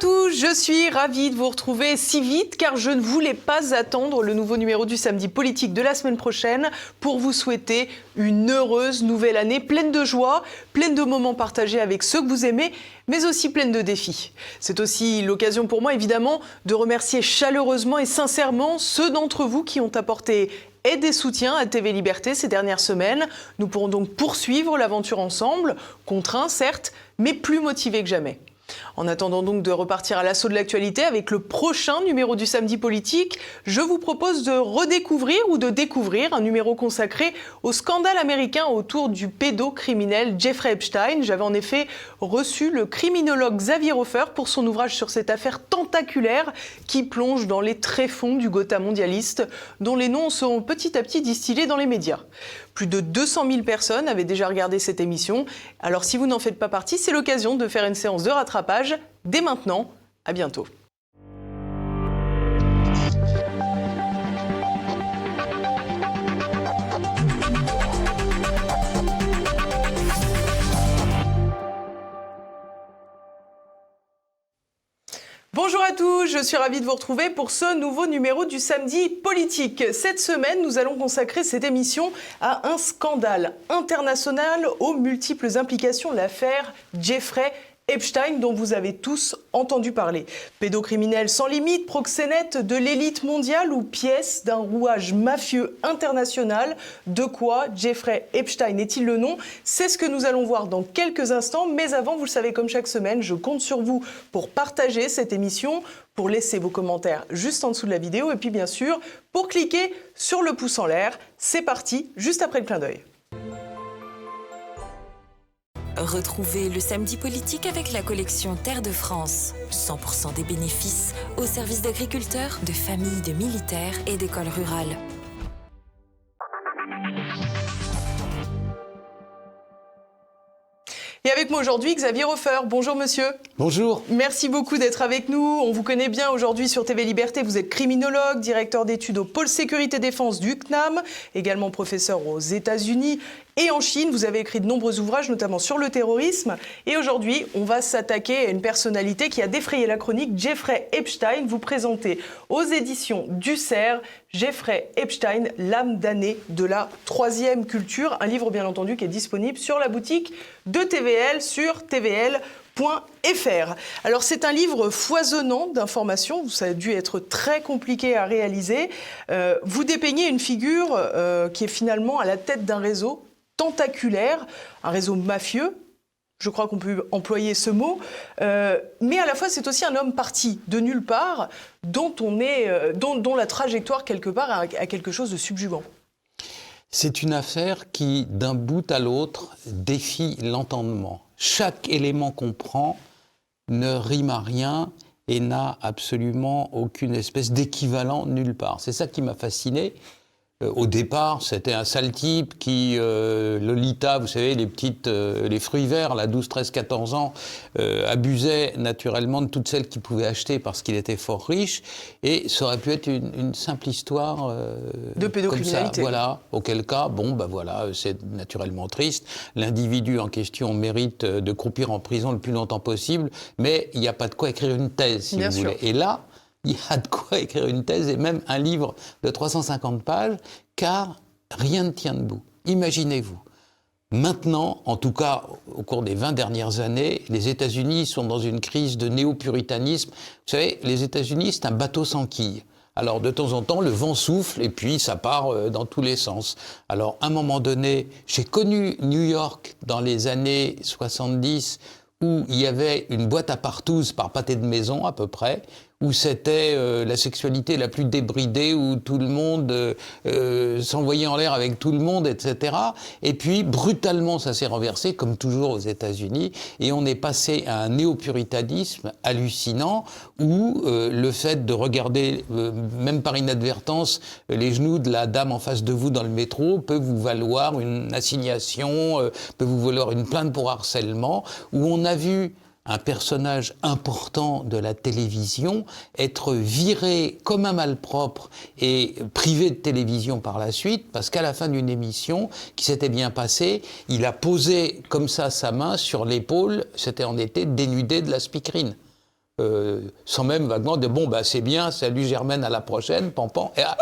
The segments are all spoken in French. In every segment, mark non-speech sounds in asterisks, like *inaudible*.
tous, je suis ravie de vous retrouver si vite car je ne voulais pas attendre le nouveau numéro du samedi politique de la semaine prochaine pour vous souhaiter une heureuse nouvelle année pleine de joie, pleine de moments partagés avec ceux que vous aimez, mais aussi pleine de défis. C'est aussi l'occasion pour moi évidemment de remercier chaleureusement et sincèrement ceux d'entre vous qui ont apporté aide et soutien à TV Liberté ces dernières semaines. Nous pourrons donc poursuivre l'aventure ensemble, contraints certes, mais plus motivés que jamais. En attendant donc de repartir à l'assaut de l'actualité avec le prochain numéro du Samedi Politique, je vous propose de redécouvrir ou de découvrir un numéro consacré au scandale américain autour du pédocriminel Jeffrey Epstein. J'avais en effet reçu le criminologue Xavier Hofer pour son ouvrage sur cette affaire tentaculaire qui plonge dans les tréfonds du Gotha mondialiste, dont les noms seront petit à petit distillés dans les médias. Plus de 200 000 personnes avaient déjà regardé cette émission. Alors si vous n'en faites pas partie, c'est l'occasion de faire une séance de rattrapage dès maintenant. À bientôt. Bonjour à tous, je suis ravie de vous retrouver pour ce nouveau numéro du samedi politique. Cette semaine, nous allons consacrer cette émission à un scandale international aux multiples implications, l'affaire Jeffrey Epstein dont vous avez tous entendu parler. Pédocriminel sans limite, proxénète de l'élite mondiale ou pièce d'un rouage mafieux international. De quoi Jeffrey Epstein est-il le nom? C'est ce que nous allons voir dans quelques instants. Mais avant, vous le savez, comme chaque semaine, je compte sur vous pour partager cette émission, pour laisser vos commentaires juste en dessous de la vidéo et puis bien sûr pour cliquer sur le pouce en l'air. C'est parti, juste après le clin d'œil. Retrouvez le samedi politique avec la collection Terre de France. 100% des bénéfices au service d'agriculteurs, de familles, de militaires et d'écoles rurales. Et avec moi aujourd'hui, Xavier Hofer. Bonjour monsieur. Bonjour. Merci beaucoup d'être avec nous. On vous connaît bien aujourd'hui sur TV Liberté. Vous êtes criminologue, directeur d'études au pôle sécurité défense du CNAM, également professeur aux États-Unis et en Chine. Vous avez écrit de nombreux ouvrages, notamment sur le terrorisme. Et aujourd'hui, on va s'attaquer à une personnalité qui a défrayé la chronique, Jeffrey Epstein. Vous présentez aux éditions du CERF Jeffrey Epstein, l'âme damnée de la troisième culture. Un livre, bien entendu, qui est disponible sur la boutique de TVL sur tvl.fr. Alors c'est un livre foisonnant d'informations, ça a dû être très compliqué à réaliser. Euh, vous dépeignez une figure euh, qui est finalement à la tête d'un réseau tentaculaire, un réseau mafieux, je crois qu'on peut employer ce mot, euh, mais à la fois c'est aussi un homme parti de nulle part, dont, on est, euh, dont, la trajectoire quelque part a, a quelque chose de subjugant. C'est une affaire qui, d'un bout à l'autre, défie l'entendement. Chaque élément qu'on prend ne rime à rien et n'a absolument aucune espèce d'équivalent nulle part. C'est ça qui m'a fasciné. Euh, au départ, c'était un sale type qui, euh, Lolita, vous savez, les petites, euh, les fruits verts, là, 12, 13, 14 ans, euh, abusait naturellement de toutes celles qu'il pouvait acheter parce qu'il était fort riche. Et ça aurait pu être une, une simple histoire euh, de pédocriminalité. Comme ça, voilà. Auquel cas, bon, ben voilà, c'est naturellement triste. L'individu en question mérite de croupir en prison le plus longtemps possible, mais il n'y a pas de quoi écrire une thèse, si Bien vous sûr. voulez. Et là, il y a de quoi écrire une thèse et même un livre de 350 pages, car rien ne tient debout. Imaginez-vous. Maintenant, en tout cas au cours des 20 dernières années, les États-Unis sont dans une crise de néo-puritanisme. Vous savez, les États-Unis, c'est un bateau sans quille. Alors de temps en temps, le vent souffle et puis ça part euh, dans tous les sens. Alors à un moment donné, j'ai connu New York dans les années 70 où il y avait une boîte à partouze par pâté de maison à peu près, où c'était euh, la sexualité la plus débridée, où tout le monde euh, euh, s'envoyait en l'air avec tout le monde, etc. Et puis brutalement, ça s'est renversé, comme toujours aux États-Unis, et on est passé à un néo-puritanisme hallucinant, où euh, le fait de regarder, euh, même par inadvertance, les genoux de la dame en face de vous dans le métro peut vous valoir une assignation, euh, peut vous valoir une plainte pour harcèlement, où on a vu un personnage important de la télévision être viré comme un malpropre et privé de télévision par la suite, parce qu'à la fin d'une émission qui s'était bien passée, il a posé comme ça sa main sur l'épaule, c'était en été, dénudé de la speakerine. euh, sans même vaguement de bon, bah, c'est bien, salut Germaine, à la prochaine, pampan, et ah,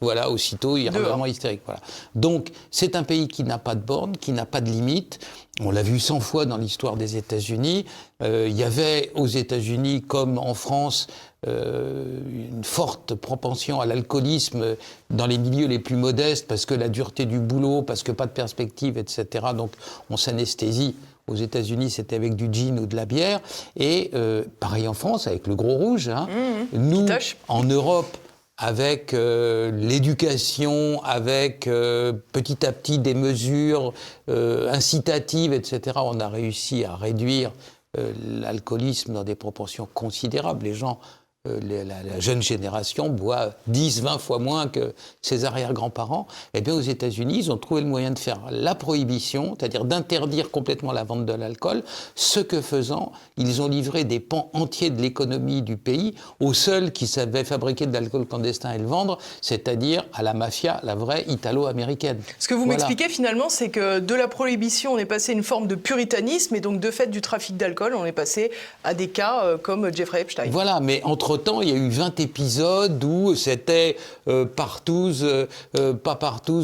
voilà, aussitôt, il est vraiment hystérique. Voilà. Donc, c'est un pays qui n'a pas de bornes, qui n'a pas de limites. On l'a vu 100 fois dans l'histoire des États-Unis. Euh, il y avait aux États-Unis, comme en France, euh, une forte propension à l'alcoolisme dans les milieux les plus modestes, parce que la dureté du boulot, parce que pas de perspective, etc. Donc, on s'anesthésie aux États-Unis, c'était avec du gin ou de la bière. Et euh, pareil en France, avec le gros rouge. Hein. Mmh, mmh. Nous, en Europe, avec euh, l'éducation, avec euh, petit à petit des mesures incitatives, etc., on a réussi à réduire l'alcoolisme dans des proportions considérables. Les gens euh, la, jeune génération boit 10, 20 fois moins que ses arrière-grands-parents, eh bien aux États-Unis, ils ont trouvé le moyen de faire la prohibition, c'est-à-dire d'interdire complètement la vente de l'alcool, ce que faisant, ils ont livré des pans entiers de l'économie du pays aux seuls qui savaient fabriquer de l'alcool clandestin et le vendre, c'est-à-dire à la mafia, la vraie italo-américaine. Ce que vous m'expliquez finalement, c'est que de la prohibition, on est passé à une forme de puritanisme et donc de fait du trafic d'alcool, on est passé à des cas euh, comme Jeffrey Epstein. Voilà, mais entre temps il y a eu 20 épisodes où c'était euh, euh, euh, pas partout,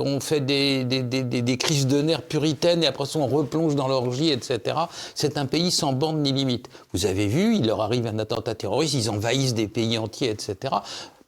on fait des, des, crises de nerfs puritaines et après ça on replonge dans l'orgie, etc. C'est un pays sans bande ni limite. Vous avez vu, il leur arrive un attentat terroriste, ils envahissent des pays entiers, etc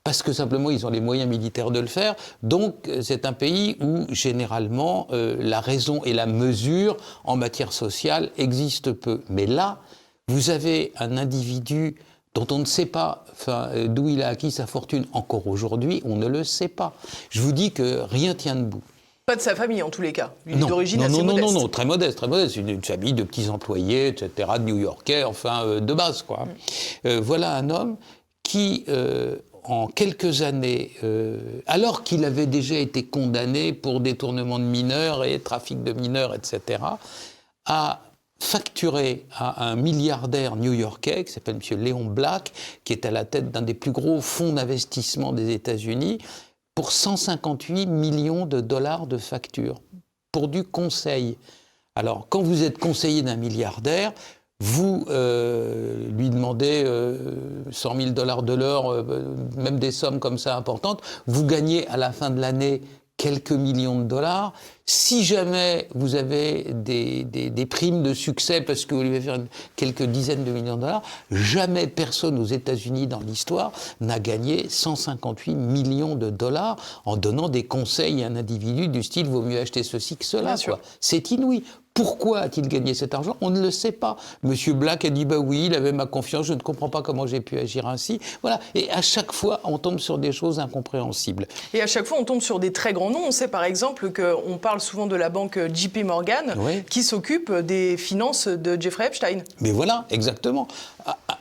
parce que simplement ils ont les moyens militaires de le faire. Donc c'est un pays où généralement la raison et la mesure en matière sociale existent peu. Mais là, vous avez un individu dont on ne sait pas euh, d'où il a acquis sa fortune encore aujourd'hui, on ne le sait pas. Je vous dis que rien tient debout. Pas de sa famille en tous les cas. Une d'origine assez non, modeste. Non, non, non, très modeste, très modeste. Une, famille de petits employés, etc., de New-Yorkais, enfin euh, de base, quoi. Mm. Euh, voilà un homme qui, en quelques années, alors qu'il avait déjà été condamné pour détournement de mineurs et trafic de mineurs, etc., a facturé à un milliardaire new-yorkais qui s'appelle M. Léon Black, qui est à la tête d'un des plus gros fonds d'investissement des États-Unis, pour 158 millions de dollars de factures, pour du conseil. Alors, quand vous êtes conseiller d'un milliardaire, vous euh, lui demandez 100 euh, 000 dollars de l'heure, euh, même des sommes comme ça importantes, vous gagnez à la fin de l'année quelques millions de dollars. Si jamais vous avez des, des, primes de succès parce que vous voulez faire quelques dizaines de millions de dollars, jamais personne aux États-Unis dans l'histoire n'a gagné 158 millions de dollars en donnant des conseils à un individu du style vaut mieux acheter ceci que cela. C'est inouï. Pourquoi a-t-il gagné cet argent? On ne le sait pas. Monsieur Black a dit bah oui, il avait ma confiance, je ne comprends pas comment j'ai pu agir ainsi. Voilà. Et à chaque fois, on tombe sur des choses incompréhensibles. Et à chaque fois, on tombe sur des très grands noms. On sait par exemple qu'on parle souvent de la banque JP Morgan qui s'occupe des finances de Jeffrey Epstein. Mais voilà, exactement. Ah, ah,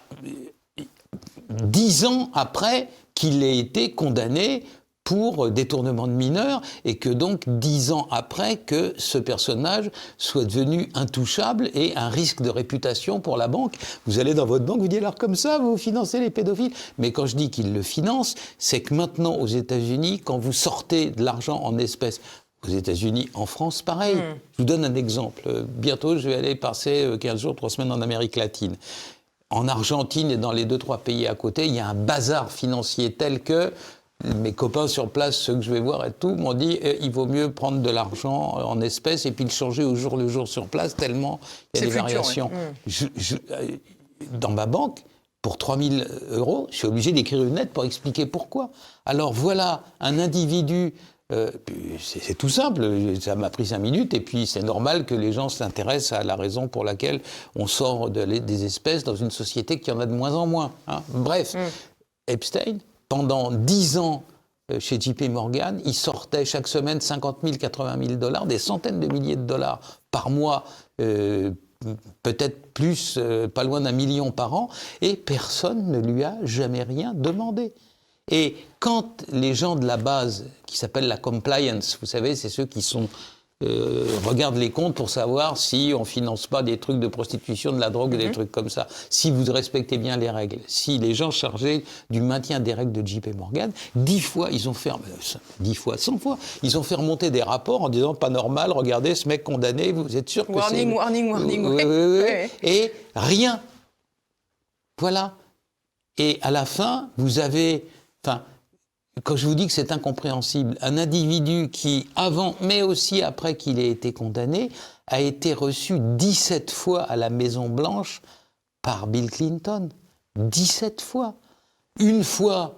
dix ans après qu'il ait été condamné pour détournement de mineurs et que donc dix ans après que ce personnage soit devenu intouchable et un risque de réputation pour la banque. Vous allez dans votre banque, vous dites alors comme ça, vous financez les pédophiles. Mais quand je dis qu'il le finance, c'est que maintenant aux États-Unis, quand vous sortez de l'argent en espèces, aux États-Unis, en France, pareil. Hmm. Je vous donne un exemple. Bientôt, je vais aller passer 15 euh, jours, 3 semaines en Amérique latine. En Argentine et dans les deux, trois pays à côté, il y a un bazar financier tel que mes copains sur place, ceux que je vais voir et tout, m'ont dit eh, il vaut mieux prendre de l'argent en espèces et puis le changer au jour le jour sur place, tellement il y a des variations. Mm. Euh, dans ma banque, pour 3000 euros, je suis obligé d'écrire une lettre pour expliquer pourquoi. Alors voilà un individu. Euh, c'est tout simple, ça m'a pris cinq minutes, et puis c'est normal que les gens s'intéressent à la raison pour laquelle on sort des espèces dans une société qui en a de moins en moins. Hein. Bref, mm. Epstein, pendant 10 ans euh, chez JP Morgan, il sortait chaque semaine 50 000, 80 000 dollars, des centaines de milliers de dollars par mois, euh, peut-être plus, euh, pas loin d'un million par an, et personne ne lui a jamais rien demandé. Et quand les gens de la base, qui s'appellent la compliance, vous savez, c'est ceux qui sont euh, regarde les comptes pour savoir si on finance pas des trucs de prostitution, de la drogue, des mhm. trucs comme ça. Si vous respectez bien les règles, si les gens chargés du maintien des règles de JP Morgan, dix fois ils ont fait, dix fois, cent fois, ils ont fait remonter des rapports en disant pas normal, regardez ce mec condamné, vous êtes sûr que c'est warning, warning, warning, Et rien. Voilà. Et à la fin, vous avez, enfin, quand je vous dis que c'est incompréhensible, un individu qui, avant, mais aussi après qu'il ait été condamné, a été reçu 17 fois à la Maison Blanche par Bill Clinton. 17 fois. Une fois,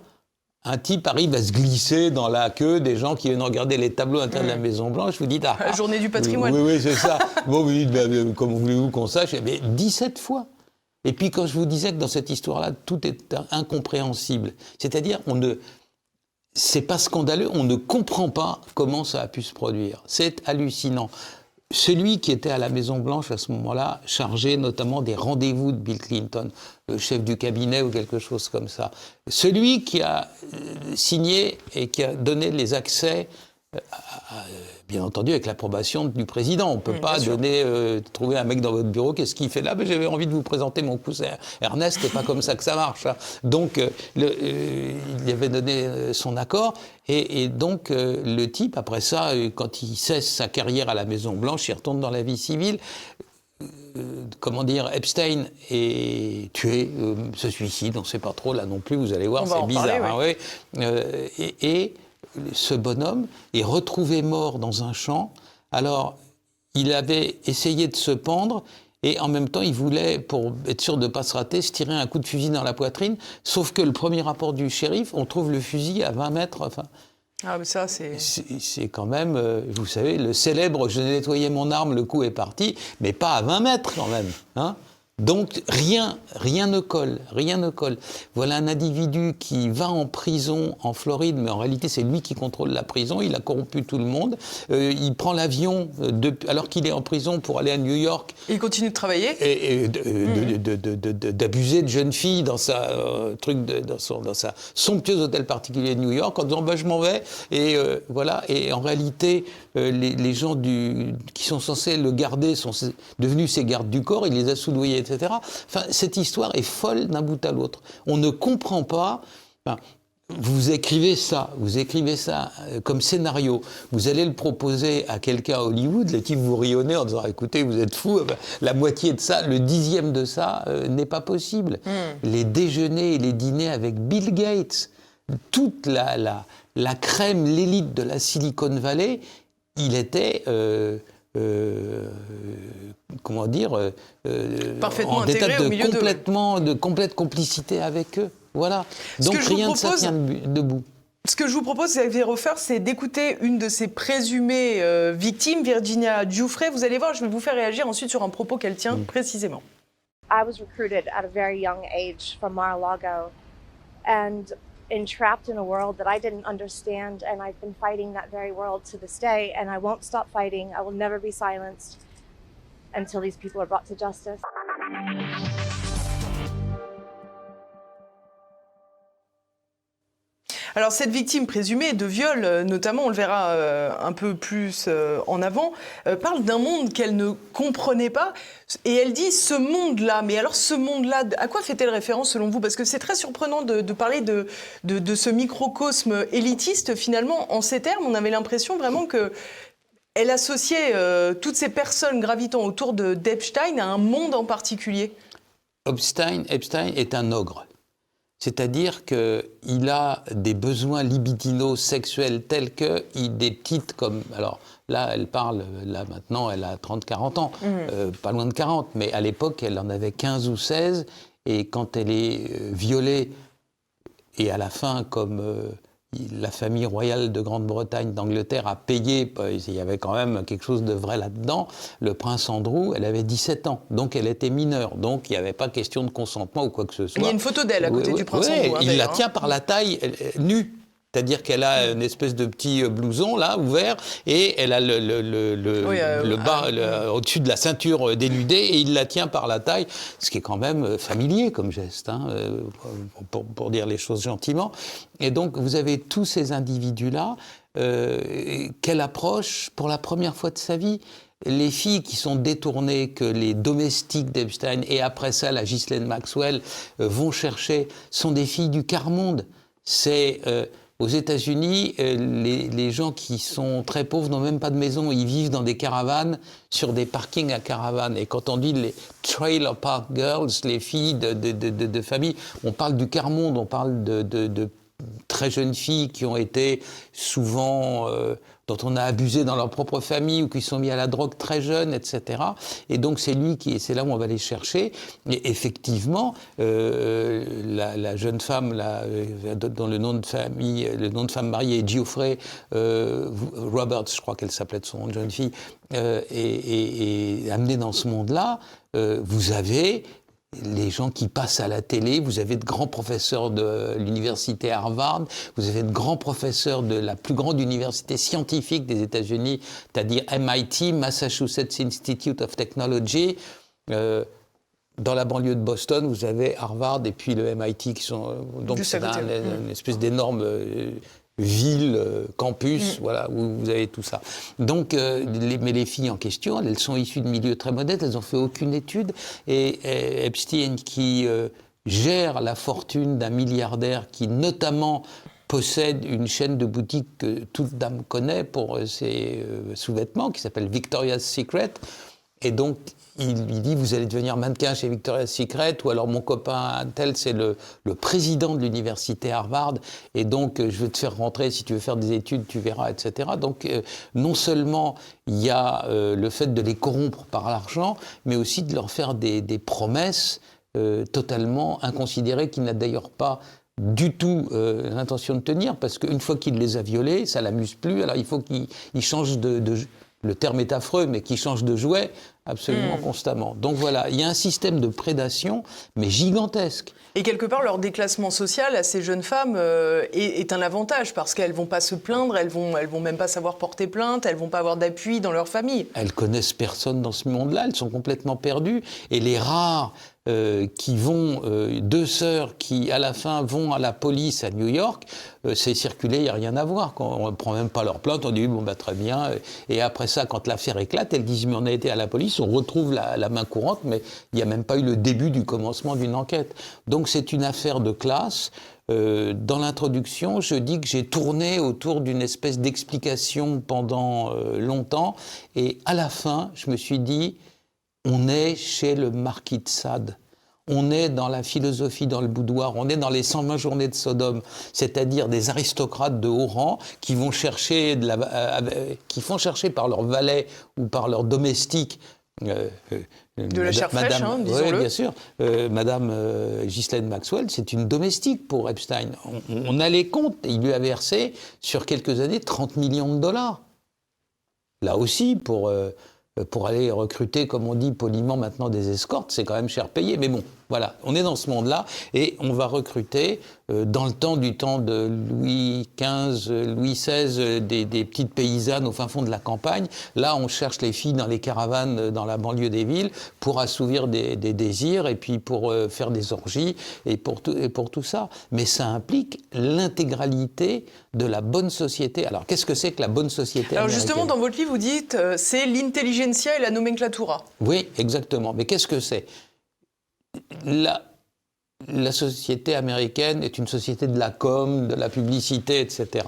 un type arrive à se glisser dans la queue des gens qui viennent regarder les tableaux intérieurs de la Maison Blanche. Vous dites, ah, La journée du patrimoine. Oui, oui, c'est ça. bon, vous dites, ben, ben, comment voulez-vous qu'on sache? Mais 17 fois. Et puis quand je vous disais que dans cette histoire-là, tout est incompréhensible, c'est-à-dire on ne, c'est pas scandaleux, on ne comprend pas comment ça a pu se produire. C'est hallucinant. Celui qui était à la Maison Blanche à ce moment-là, chargé notamment des rendez-vous de Bill Clinton, le chef du cabinet ou quelque chose comme ça, celui qui a euh, signé et qui a donné les accès euh, bien entendu avec l'approbation du président. On ne peut pas donner, euh, trouver un mec dans votre bureau, qu'est-ce qu'il fait là? Ben, J'avais envie de vous présenter mon cousin Ernest, c'est pas comme ça que ça marche. Hein. Donc, euh, il avait donné son accord, et, donc le type, après ça, quand il cesse sa carrière à la Maison-Blanche, il retourne dans la vie civile. comment dire, Epstein est tué, se suicide, on ne sait pas trop là non plus, vous allez voir, c'est bizarre. Hein, et ce bonhomme est retrouvé mort dans un champ. Alors, il avait essayé de se pendre et en même temps, il voulait, pour être sûr de ne pas se rater, se tirer un coup de fusil dans la poitrine. Sauf que le premier rapport du shérif, on trouve le fusil à 20 mètres. Enfin, ah, mais ça, c'est. C'est quand même, euh, vous savez, le célèbre je nettoyé mon arme, le coup est parti, mais pas à 20 mètres quand même. Hein donc rien, rien ne colle, rien ne colle. Voilà un individu qui va en prison en Floride, mais en réalité c'est lui qui contrôle la prison. Il a corrompu tout le monde. Euh, il prend l'avion euh, alors qu'il est en prison pour aller à New York. il continue de travailler? Et, d'abuser de, jeunes filles dans sa euh, truc, dans, son, dans, sa somptueuse hôtel particulier de New York en disant bah, je m'en vais. Et voilà. Et en réalité, les, gens du, qui sont censés le garder sont devenus ses gardes du corps. Il les a soudoyés Enfin, cette histoire est folle d'un bout à l'autre. On ne comprend pas. vous écrivez ça, vous écrivez ça euh, comme scénario, vous allez le proposer à quelqu'un à Hollywood, les types vous rionnez en disant écoutez, vous êtes fou, la moitié de ça, le dixième de ça euh, n'est pas possible. Hmm. Les déjeuners et les dîners avec Bill Gates, toute la, la, crème, l'élite de la Silicon Valley, il était. Euh, euh, comment dire, euh, euh, Parfaitement en état de, complètement, de... complète complicité avec eux. Voilà. Donc rien ne ça tient debout. Ce que je vous propose, Xavier Hofer, c'est d'écouter une de ces présumées victimes, Virginia Giuffre. Vous allez voir, je vais vous faire réagir ensuite sur un propos qu'elle tient mm. précisément. I was recruited at a very young age from Mar-a-Lago, and entrapped in a world that I didn't understand, and I've been fighting that very world to this day, and I won't stop fighting. I will never be silenced until these people are brought to justice. Alors cette victime présumée de viol, euh, notamment, on le verra euh, un peu plus euh, en avant, parle d'un monde qu'elle ne comprenait pas. Et elle dit ce monde-là. Mais alors ce monde-là, à quoi fait-elle référence selon vous? Parce que c'est très surprenant de, parler de, de, ce microcosme élitiste. Finalement, en ces termes, on avait l'impression vraiment que elle associait toutes ces personnes gravitant autour de d'Epstein à un monde en particulier. Epstein, Epstein est un ogre. C'est-à-dire qu'il a des besoins libidinaux sexuels tels que des petites comme... Alors là, elle parle, là maintenant, elle a 30-40 ans, mmh. euh, pas loin de 40, mais à l'époque, elle en avait 15 ou 16, et quand elle est euh, violée, et à la fin, comme euh, la famille royale de Grande-Bretagne, d'Angleterre a payé, il y avait quand même quelque chose de vrai là-dedans, le prince Andrew, elle avait 17 ans, donc elle était mineure, donc il n'y avait pas question de consentement ou quoi que ce soit. Il y a une photo d'elle à côté du prince Andrew. Hein, il la tient par la taille, nue. C'est-à-dire qu'elle a une espèce de petit euh, blouson là ouvert et elle a le, le, le, le euh, bas au-dessus de la ceinture euh, dénudée et il la tient par la taille, ce qui est quand même familier comme geste, hein, pour, pour, dire les choses gentiment. Et donc vous avez tous ces individus-là euh, qu'elle approche pour la première fois de sa vie les filles qui sont détournées, que les domestiques d'Epstein et après ça la Ghislaine Maxwell vont chercher, sont des filles du quart monde. C'est aux États-Unis, les, les, gens qui sont très pauvres n'ont même pas de maison. Ils vivent dans des caravanes, sur des parkings à caravanes. Et quand on dit les trailer park girls, les filles de, de, de, de famille, on parle du quart-monde, on parle de, très jeunes filles qui ont été souvent euh, dont on a abusé dans leur propre famille ou qui sont mis à la drogue très jeunes, etc. Et donc c'est lui qui, c'est là où on va les chercher. Et effectivement, euh, la, jeune femme, là, euh, dont le nom de famille, le nom de femme mariée est Geoffrey euh, Roberts, je crois qu'elle s'appelait de son nom jeune fille, est, amenée dans ce monde-là. vous avez les gens qui passent à la télé, vous avez de grands professeurs de l'université Harvard, vous avez de grands professeurs de la plus grande université scientifique des États-Unis, c'est-à-dire MIT, Massachusetts Institute of Technology. Euh, dans la banlieue de Boston, vous avez Harvard et puis le MIT qui sont euh, donc c'est une espèce d'énorme euh, ville, euh, campus, mm. voilà, où vous avez tout ça. Donc, euh, les, mais les filles en question, elles sont issues de milieux très modestes, elles n'ont fait aucune étude. Et, Epstein, qui euh, gère la fortune d'un milliardaire qui, notamment, possède une chaîne de boutiques que toute dame connaît pour ses sous-vêtements, qui s'appelle Victoria's Secret. Et donc, il lui dit Vous allez devenir mannequin chez Victoria's Secret, ou alors mon copain tel, c'est le, président de l'université Harvard, et donc euh, je vais te faire rentrer, si tu veux faire des études, tu verras, etc. Donc, euh, non seulement il y a euh, le fait de les corrompre par l'argent, mais aussi de leur faire des, promesses totalement inconsidérées, qu'il n'a d'ailleurs pas du tout l'intention de tenir, parce qu'une fois qu'il les a violées, ça l'amuse plus, alors il faut qu'il change de, de le terme est affreux, mais qui change de jouet absolument hmm. constamment. Donc voilà, il y a un système de prédation, mais gigantesque. Et quelque part, leur déclassement social à ces jeunes femmes euh, est, un avantage parce qu'elles vont pas se plaindre, elles vont, elles vont même pas savoir porter plainte, elles vont pas avoir d'appui dans leur famille. Elles connaissent personne dans ce monde-là, elles sont complètement perdues. Et les rares euh, qui vont, euh, deux sœurs qui à la fin vont à la police à New York, euh, c'est circulé, il n'y a rien à voir. On ne prend même pas leur plainte, on dit bon bah très bien. Et après ça, quand l'affaire éclate, elles disent mais on a été à la police, on retrouve la, main courante, mais il n'y a même pas eu le début du commencement d'une enquête. Donc c'est une affaire de classe. dans l'introduction, je dis que j'ai tourné autour d'une espèce d'explication pendant longtemps, et à la fin, je me suis dit, on est chez le marquis de Sade. On est dans la philosophie, dans le boudoir, on est dans les 120 journées de Sodome, c'est-à-dire des aristocrates de haut rang qui vont chercher, de la, euh, qui font chercher par leurs valets ou par leurs domestiques euh, euh, de la chair fraîche, hein, disons-le. Oui, bien sûr. Madame Ghislaine Maxwell, c'est une domestique pour Epstein. On, on, a les comptes. Il lui a versé, sur quelques années, 30 millions de dollars. Là aussi, pour euh, pour aller recruter, comme on dit poliment maintenant, des escortes, c'est quand même cher payé. Mais bon, voilà, on est dans ce monde-là et on va recruter euh, dans le temps du temps de Louis XV, Louis XVI, euh, des, petites paysannes au fin fond de la campagne. Là, on cherche les filles dans les caravanes dans la banlieue des villes pour assouvir des, désirs et puis pour faire des orgies et pour, tout, et pour tout ça. Mais ça implique l'intégralité de la bonne société. Alors, qu'est-ce que c'est que la bonne société Alors, justement, dans votre livre, vous dites c'est l'intelligentsia et la nomenclatura. Oui, exactement. Mais qu'est-ce que c'est? La, société américaine est une société de la com, de la publicité, etc.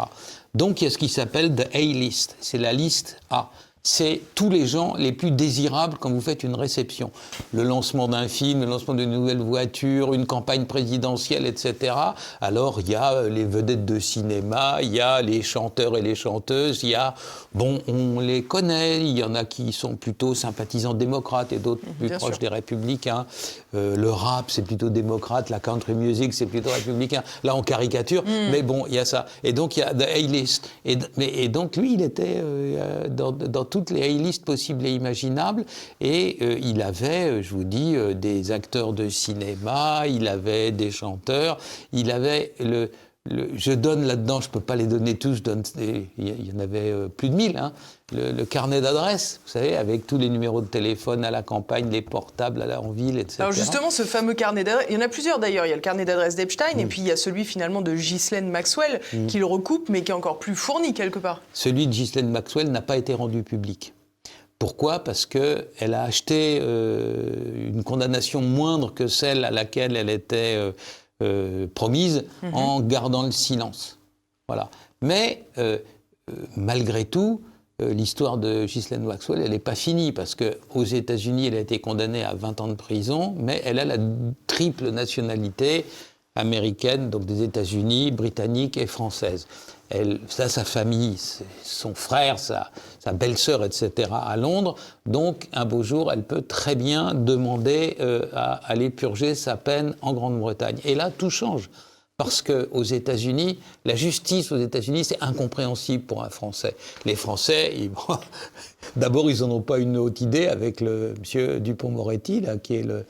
Donc il y a ce qui s'appelle the A-list, c'est la liste A c'est tous les gens les plus désirables quand vous faites une réception. Le lancement d'un film, le lancement d'une nouvelle voiture, une campagne présidentielle, etc. Alors il y a euh, les vedettes de cinéma, il y a les chanteurs et les chanteuses, il y a, bon, on les connaît, il y en a qui sont plutôt sympathisants démocrates et d'autres plus proches des républicains. Euh, le rap, c'est plutôt démocrate, la country music, c'est plutôt républicain. Là, on caricature, hmm. mais bon, il y a ça. Et donc, il y a The A-List. Et, et, donc, lui, il était euh, dans, dans toutes les A-list possibles et imaginables. Et euh, il avait, euh, je vous dis, euh, des acteurs de cinéma, il avait des chanteurs, il avait le, je donne là-dedans, je ne peux pas les donner tous, je donne, il y en avait plus de 1000, hein, le, carnet d'adresses, vous savez, avec tous les numéros de téléphone à la campagne, les portables à la, en ville, etc. Alors justement, ce fameux carnet d'adresses, il y en a plusieurs d'ailleurs, il y a le carnet d'adresses d'Epstein, et mm. puis il y a celui finalement de Ghislaine Maxwell, mm. qui le recoupe, mais qui est encore plus fourni quelque part. Celui de Ghislaine Maxwell n'a pas été rendu public. Pourquoi? Parce qu'elle a acheté euh, une condamnation moindre que celle à laquelle elle était... Euh, euh, promise mhm. en gardant le silence. Voilà. Mais euh, euh, malgré tout, l'histoire de Ghislaine Maxwell, elle n'est pas finie parce qu'aux États-Unis, elle a été condamnée à 20 ans de prison, mais elle a la triple nationalité américaine, donc des États-Unis, britannique et française. Elle, ça, sa famille, son frère, sa, belle-sœur, etc., à Londres. Donc, un beau jour, elle peut très bien demander euh, à aller purger sa peine en Grande-Bretagne. Et là, tout change. Parce qu'aux États-Unis, la justice aux États-Unis, c'est incompréhensible pour un Français. Les Français, *laughs* d'abord, ils n'en ont pas une haute idée avec le monsieur Dupont-Moretti, qui est le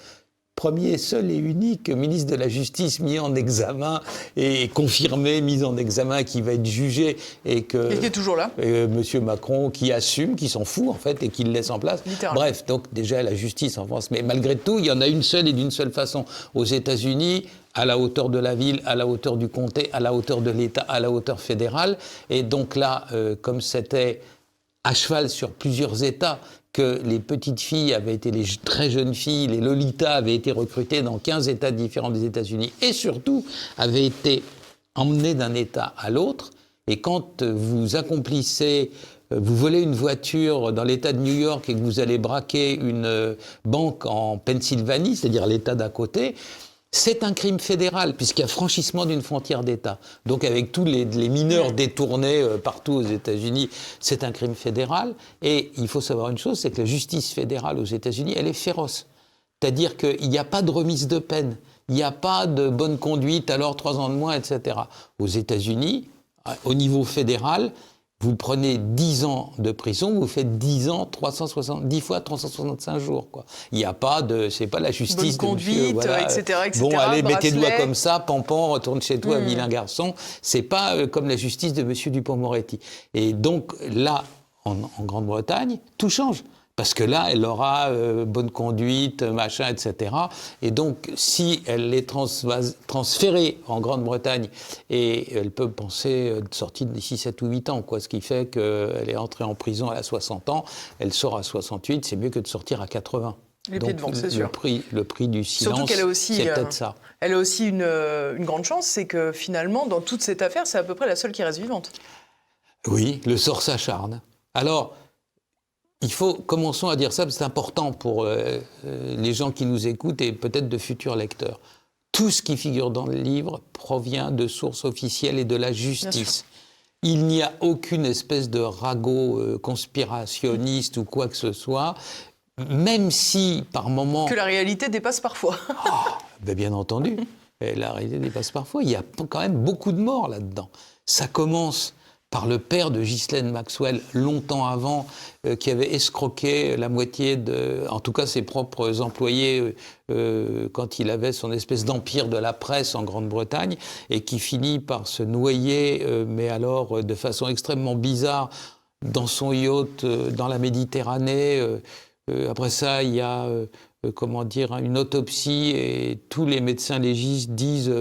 premier, seul et unique ministre de la Justice mis en examen et confirmé, mis en examen, qui va être jugé et que. Et qui est toujours là. Euh, Monsieur Macron qui assume, qui s'en fout en fait et qui le laisse en place. Bref, donc déjà la justice en France. Mais malgré tout, il y en a une seule et d'une seule façon. Aux États-Unis, à la hauteur de la ville, à la hauteur du comté, à la hauteur de l'État, à la hauteur fédérale. Et donc là, euh, comme c'était à cheval sur plusieurs États, que les petites filles avaient été les très jeunes filles, les Lolita avaient été recrutées dans 15 États différents des États-Unis et surtout avaient été emmenées d'un État à l'autre. Et quand euh, vous accomplissez, euh, vous volez une voiture dans l'État de New York et que vous allez braquer une euh, banque en Pennsylvanie, c'est-à-dire l'État d'à côté, c'est un crime fédéral, puisqu'il y a franchissement d'une frontière d'État. Donc, avec tous les, mineurs détournés euh, partout aux États-Unis, c'est un crime fédéral. Et il faut savoir une chose c'est que la justice fédérale aux États-Unis, elle est féroce. C'est-à-dire qu'il n'y a pas de remise de peine, il n'y a pas de bonne conduite, alors trois ans de moins, etc. Aux États-Unis, au niveau fédéral, vous prenez 10 ans de prison, vous faites 10 ans, 360, 10 fois 365 jours. Quoi. Il n'y a pas de, c'est pas la justice Bonne de monsieur, conduite, etc., etc., Bon, allez, mets tes doigts bracelet. comme ça, pampan, retourne chez toi, vilain garçon. C'est pas euh, comme la justice de monsieur Dupont-Moretti. Et donc là, en, en Grande-Bretagne, tout change. Parce que là, elle aura euh, bonne conduite, machin, etc. Et donc, si elle est transférée en Grande-Bretagne, et elle peut penser euh, de sortie d'ici 7 ou 8 ans, quoi, ce qui fait qu'elle est entrée en prison, a 60 ans, elle sort à 68, c'est mieux que de sortir à 80. Les pieds devant, c'est le sûr. Prix, le prix du silence, Surtout qu'elle a aussi, c'est euh, peut-être ça. Elle a aussi une, une grande chance, c'est que finalement, dans toute cette affaire, c'est à peu près la seule qui reste vivante. Oui, le sort s'acharne. Alors, il faut, commençons à dire ça, parce que c'est important pour euh, euh, les gens qui nous écoutent et peut-être de futurs lecteurs. Tout ce qui figure dans le livre provient de sources officielles et de la justice. Il n'y a aucune espèce de ragot euh, conspirationniste ou quoi que ce soit, même si par moment... Que la réalité dépasse parfois. *laughs* Ben, bien entendu. *laughs* La réalité dépasse parfois. Il y a quand même beaucoup de morts là-dedans. Ça commence par le père de Ghislaine Maxwell, longtemps avant, euh, qui avait escroqué la moitié de, en tout cas ses propres employés, euh, euh, quand il avait son espèce d'empire de la presse en Grande-Bretagne, et qui finit par se noyer, euh, mais alors euh, de façon extrêmement bizarre, dans son yacht euh, dans la Méditerranée. après ça, il y a, comment dire, une autopsie et tous les médecins légistes disent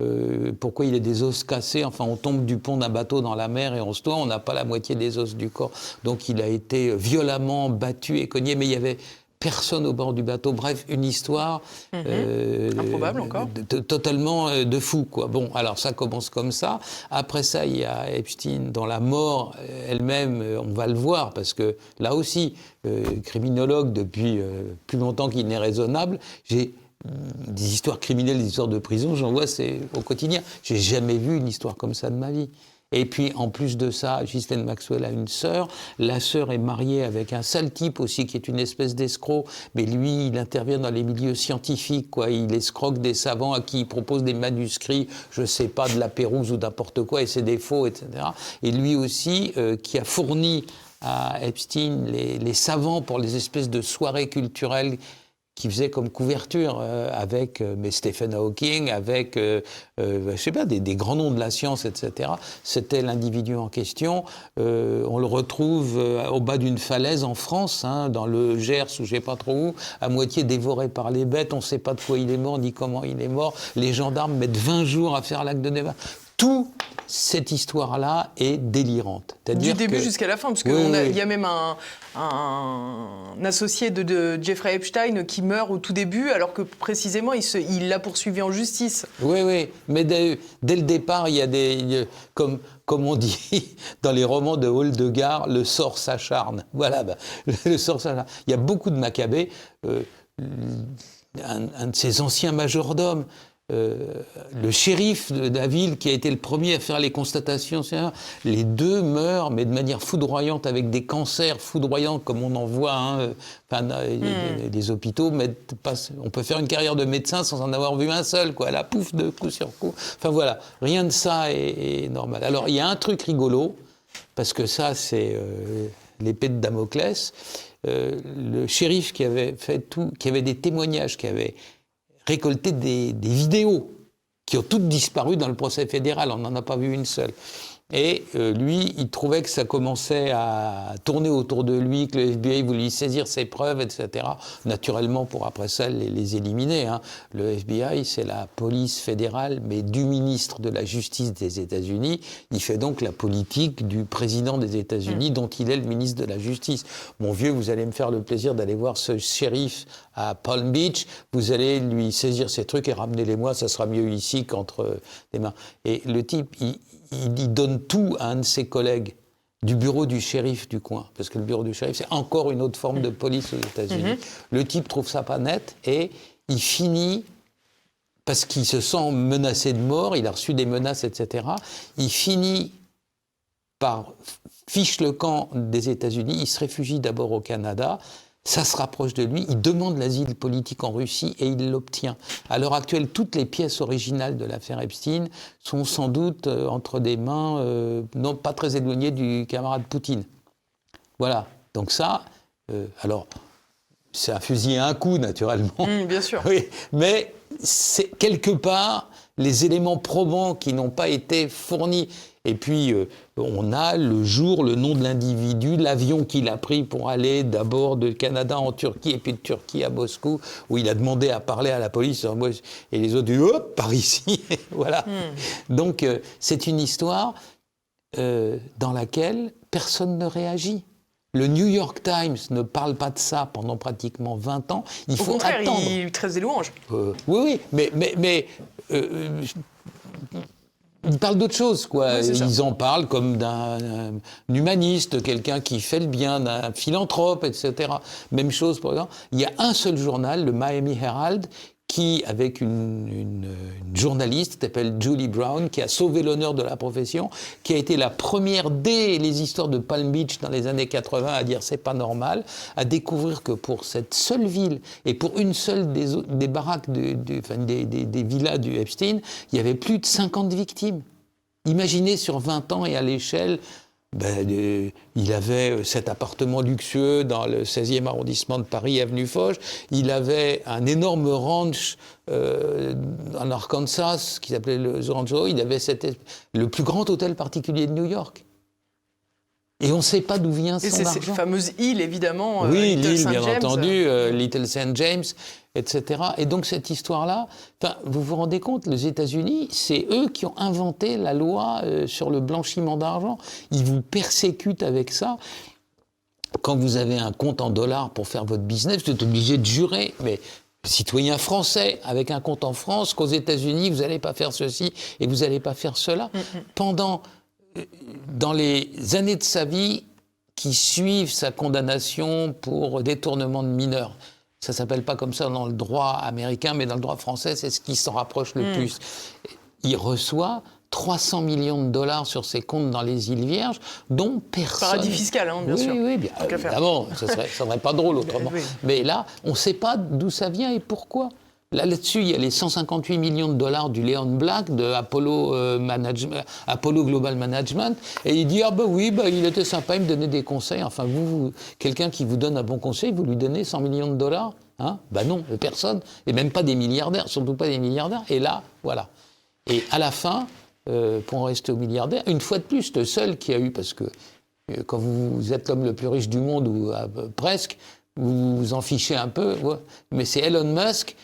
euh, pourquoi il a des os cassés? Enfin, on tombe du pont d'un bateau dans la mer et on se noie, on n'a pas la moitié des os du corps. Donc, il a été violemment battu et cogné, mais il y avait personne au bord du bateau. Bref, une histoire euh, Improbable encore. de- totalement euh, de fou, quoi. Bon, alors ça commence comme ça. Après ça, il y a Epstein, dont la mort elle-même, on va le voir, parce que là aussi, euh, criminologue depuis euh, plus longtemps qu'il n'est raisonnable, j'ai des histoires criminelles, des histoires de prison, j'en vois c'est au quotidien. J'ai jamais vu une histoire comme ça de ma vie. Et puis, en plus de ça, Ghislaine Maxwell a une sœur. La sœur est mariée avec un sale type aussi, qui est une espèce d'escroc. Mais lui, il intervient dans les milieux scientifiques, quoi. Il escroque des savants à qui il propose des manuscrits, je sais pas, de la Pérouse ou n'importe quoi, et c'est des faux, etc. Et lui aussi, euh, qui a fourni à Epstein les savants pour les espèces de soirées culturelles qui faisait comme couverture euh, avec euh, mais Stephen Hawking, avec, euh, euh, je sais pas, des, grands noms de la science, etc. C'était l'individu en question. Euh, on le retrouve euh, au bas d'une falaise en France, hein, dans le Gers ou je sais pas trop où, à moitié dévoré par les bêtes. On ne sait pas de quoi il est mort ni comment il est mort. Les gendarmes mettent 20 jours à faire l'acte de débat. Tout cette histoire-là est délirante. Du début jusqu'à la fin, parce qu'il y a même un, associé de, Jeffrey Epstein qui meurt au tout début, alors que précisément il l'a poursuivi en justice. Oui, oui, mais dès, le départ, il y a des. comme, comme on dit *laughs* dans les romans de Holdegard, le sort s'acharne. Voilà, bah, *laughs* le sort s'acharne. Il y a beaucoup de Maccabées. Euh, un, un, de ses anciens majordomes, le shérif de la ville qui a été le premier à faire les constatations, les deux meurent, mais de manière foudroyante, avec des cancers foudroyants comme on en voit. Hein, enfin, hmm. les, hôpitaux mettent pas, on peut faire une carrière de médecin sans en avoir vu un seul, quoi. La pouf de coup sur coup. Enfin voilà, rien de ça est, normal. Alors il y a un truc rigolo, parce que ça c'est euh, l'épée de Damoclès. Euh, le shérif qui avait fait tout, qui avait des témoignages, qui avait récolté des, des vidéos qui ont toutes disparu dans le procès fédéral. On n'en a pas vu une seule. Et euh, lui, il trouvait que ça commençait à tourner autour de lui, que le FBI voulait saisir ses preuves, etc. Naturellement, pour après ça les, éliminer. Hein. Le FBI, c'est la police fédérale, mais du ministre de la Justice des États-Unis. Il fait donc la politique du président des États-Unis, mm. dont il est le ministre de la Justice. Mon vieux, vous allez me faire le plaisir d'aller voir ce shérif à Palm Beach. Vous allez lui saisir ses trucs et ramenez-les-moi. Ça sera mieux ici qu'entre les mains. Et le type, il il, donne tout à un de ses collègues du bureau du shérif du coin, parce que le bureau du shérif, c'est encore une autre forme de police aux États-Unis. Mhm. Le type trouve ça pas net et il finit, parce qu'il se sent menacé de mort, il a reçu des menaces, etc., il finit par fiche le camp des États-Unis, il se réfugie d'abord au Canada, ça se rapproche de lui, il demande l'asile politique en Russie et il l'obtient. À l'heure actuelle, toutes les pièces originales de l'affaire Epstein sont sans doute euh, entre des mains euh, non pas très éloignées du camarade Poutine. Voilà. Donc ça, euh, alors, c'est un fusil à un coup, naturellement. Mmh, bien sûr. *laughs* Oui, mais c'est quelque part les éléments probants qui n'ont pas été fournis et puis, euh, on a le jour, le nom de l'individu, l'avion qu'il a pris pour aller d'abord de Canada en Turquie et puis de Turquie à Moscou, où il a demandé à parler à la police. Et les autres hop, par ici. *laughs* voilà. Hmm. Donc, euh, c'est une histoire euh, dans laquelle personne ne réagit. Le New York Times ne parle pas de ça pendant pratiquement 20 ans. Il Au faut contraire, attendre. il tresse des louanges. oui, oui, mais, mais, mais ils parlent d'autre chose, quoi. Ils en parlent comme d'un humaniste, quelqu'un qui fait le bien, d'un philanthrope, etc. Même chose, par exemple. Il y a un seul journal, le Miami Herald, qui, avec une, une, une journaliste, s'appelle Julie Brown, qui a sauvé l'honneur de la profession, qui a été la première dès les histoires de Palm Beach dans les années 80 à dire c'est pas normal, à découvrir que pour cette seule ville et pour une seule des, des baraques, des, des villas du Epstein, il y avait plus de 50 victimes. Imaginez sur 20 ans et à l'échelle ben, il avait euh, cet appartement luxueux dans le 16e arrondissement de Paris, avenue Foch. Il avait un énorme ranch euh, en Arkansas qui s'appelait le Rancho. Il avait le plus grand hôtel particulier de New York. Et on ne sait pas d'où vient son argent. Et c'est cette fameuse île, évidemment. Euh, oui, l'île, bien entendu, Little St. James etc. Et donc cette histoire-là, vous vous rendez compte, les États-Unis, c'est eux qui ont inventé la loi euh, sur le blanchiment d'argent. Ils vous persécutent avec ça. Quand vous avez un compte en dollars pour faire votre business, vous êtes obligé de jurer. Mais citoyen français avec un compte en France, qu'aux États-Unis, vous n'allez pas faire ceci et vous n'allez pas faire cela. Mm. Pendant, euh, dans les années de sa vie qui suivent sa condamnation pour détournement de mineurs, ça s'appelle pas comme ça dans le droit américain, mais dans le droit français, c'est ce qui s'en rapproche le hmm. plus. Il reçoit 300 millions de dollars sur ses comptes dans les îles Vierges, dont personne. Paradis fiscal, hein, bien sûr. Oui, oui, bien évidemment, ça serait, ça serait pas drôle autrement. *laughs* Mais là, on ne sait pas d'où ça vient et pourquoi. Là, là-dessus, il y a les 158 millions de dollars du Leon Black de Apollo, euh, Apollo Global Management. Et il dit, ah ben oui, bah, il était sympa, il me donnait des conseils. Enfin, vous, quelqu'un qui vous donne un bon conseil, vous lui donnez 100 millions de dollars hein? Ben non, personne. Et même pas des milliardaires, surtout pas des milliardaires. Et là, voilà. Et à la fin, euh, pour en rester aux milliardaires, une fois de plus, le seul qui a eu, parce que euh, quand vous êtes l'homme le plus riche du monde, ou presque, vous vous en fichez un peu, mais c'est Elon Musk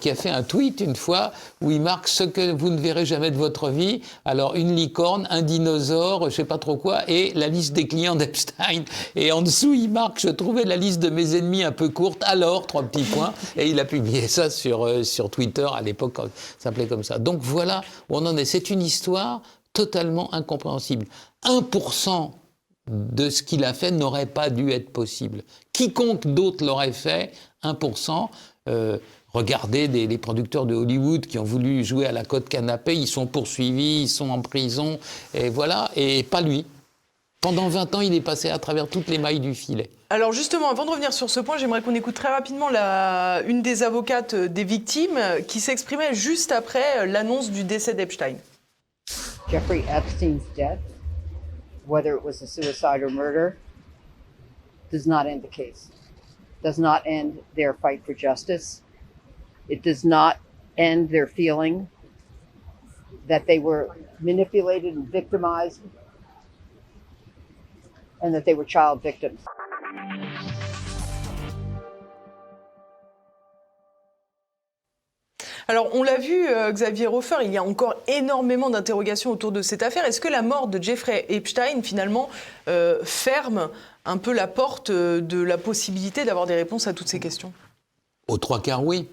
qui a fait un tweet une fois où il marque ce que vous ne verrez jamais de votre vie. Alors une licorne, un dinosaure, je sais pas trop quoi, et la liste des clients d'Epstein. Et en dessous, il marque je trouvais la liste de mes ennemis un peu courte. Alors trois petits points. Et il a publié ça sur euh, sur Twitter à l'époque, ça s'appelait comme ça. Donc voilà où on en est. C'est une histoire totalement incompréhensible. 1% de ce qu'il a fait n'aurait pas dû être possible. Quiconque d'autre l'aurait fait, 1%. Euh, regardez les producteurs de Hollywood qui ont voulu jouer à la côte canapé, ils sont poursuivis, ils sont en prison, et voilà, et pas lui. Pendant 20 ans, il est passé à travers toutes les mailles du filet. Alors justement, avant de revenir sur ce point, j'aimerais qu'on écoute très rapidement la, une des avocates des victimes qui s'exprimait juste après l'annonce du décès d'Epstein. Jeffrey Epstein's death, whether it was a suicide or murder, does not end the case, does not end their fight for justice. It does not end their feeling that they were manipulated and victimized and that they were child victims. Alors, on l'a vu, euh, Xavier Hofer, il y a encore énormément d'interrogations autour de cette affaire. Est-ce que la mort de Jeffrey Epstein, finalement, euh, ferme un peu la porte euh, de la possibilité d'avoir des réponses à toutes ces questions? Aux trois quarts, oui.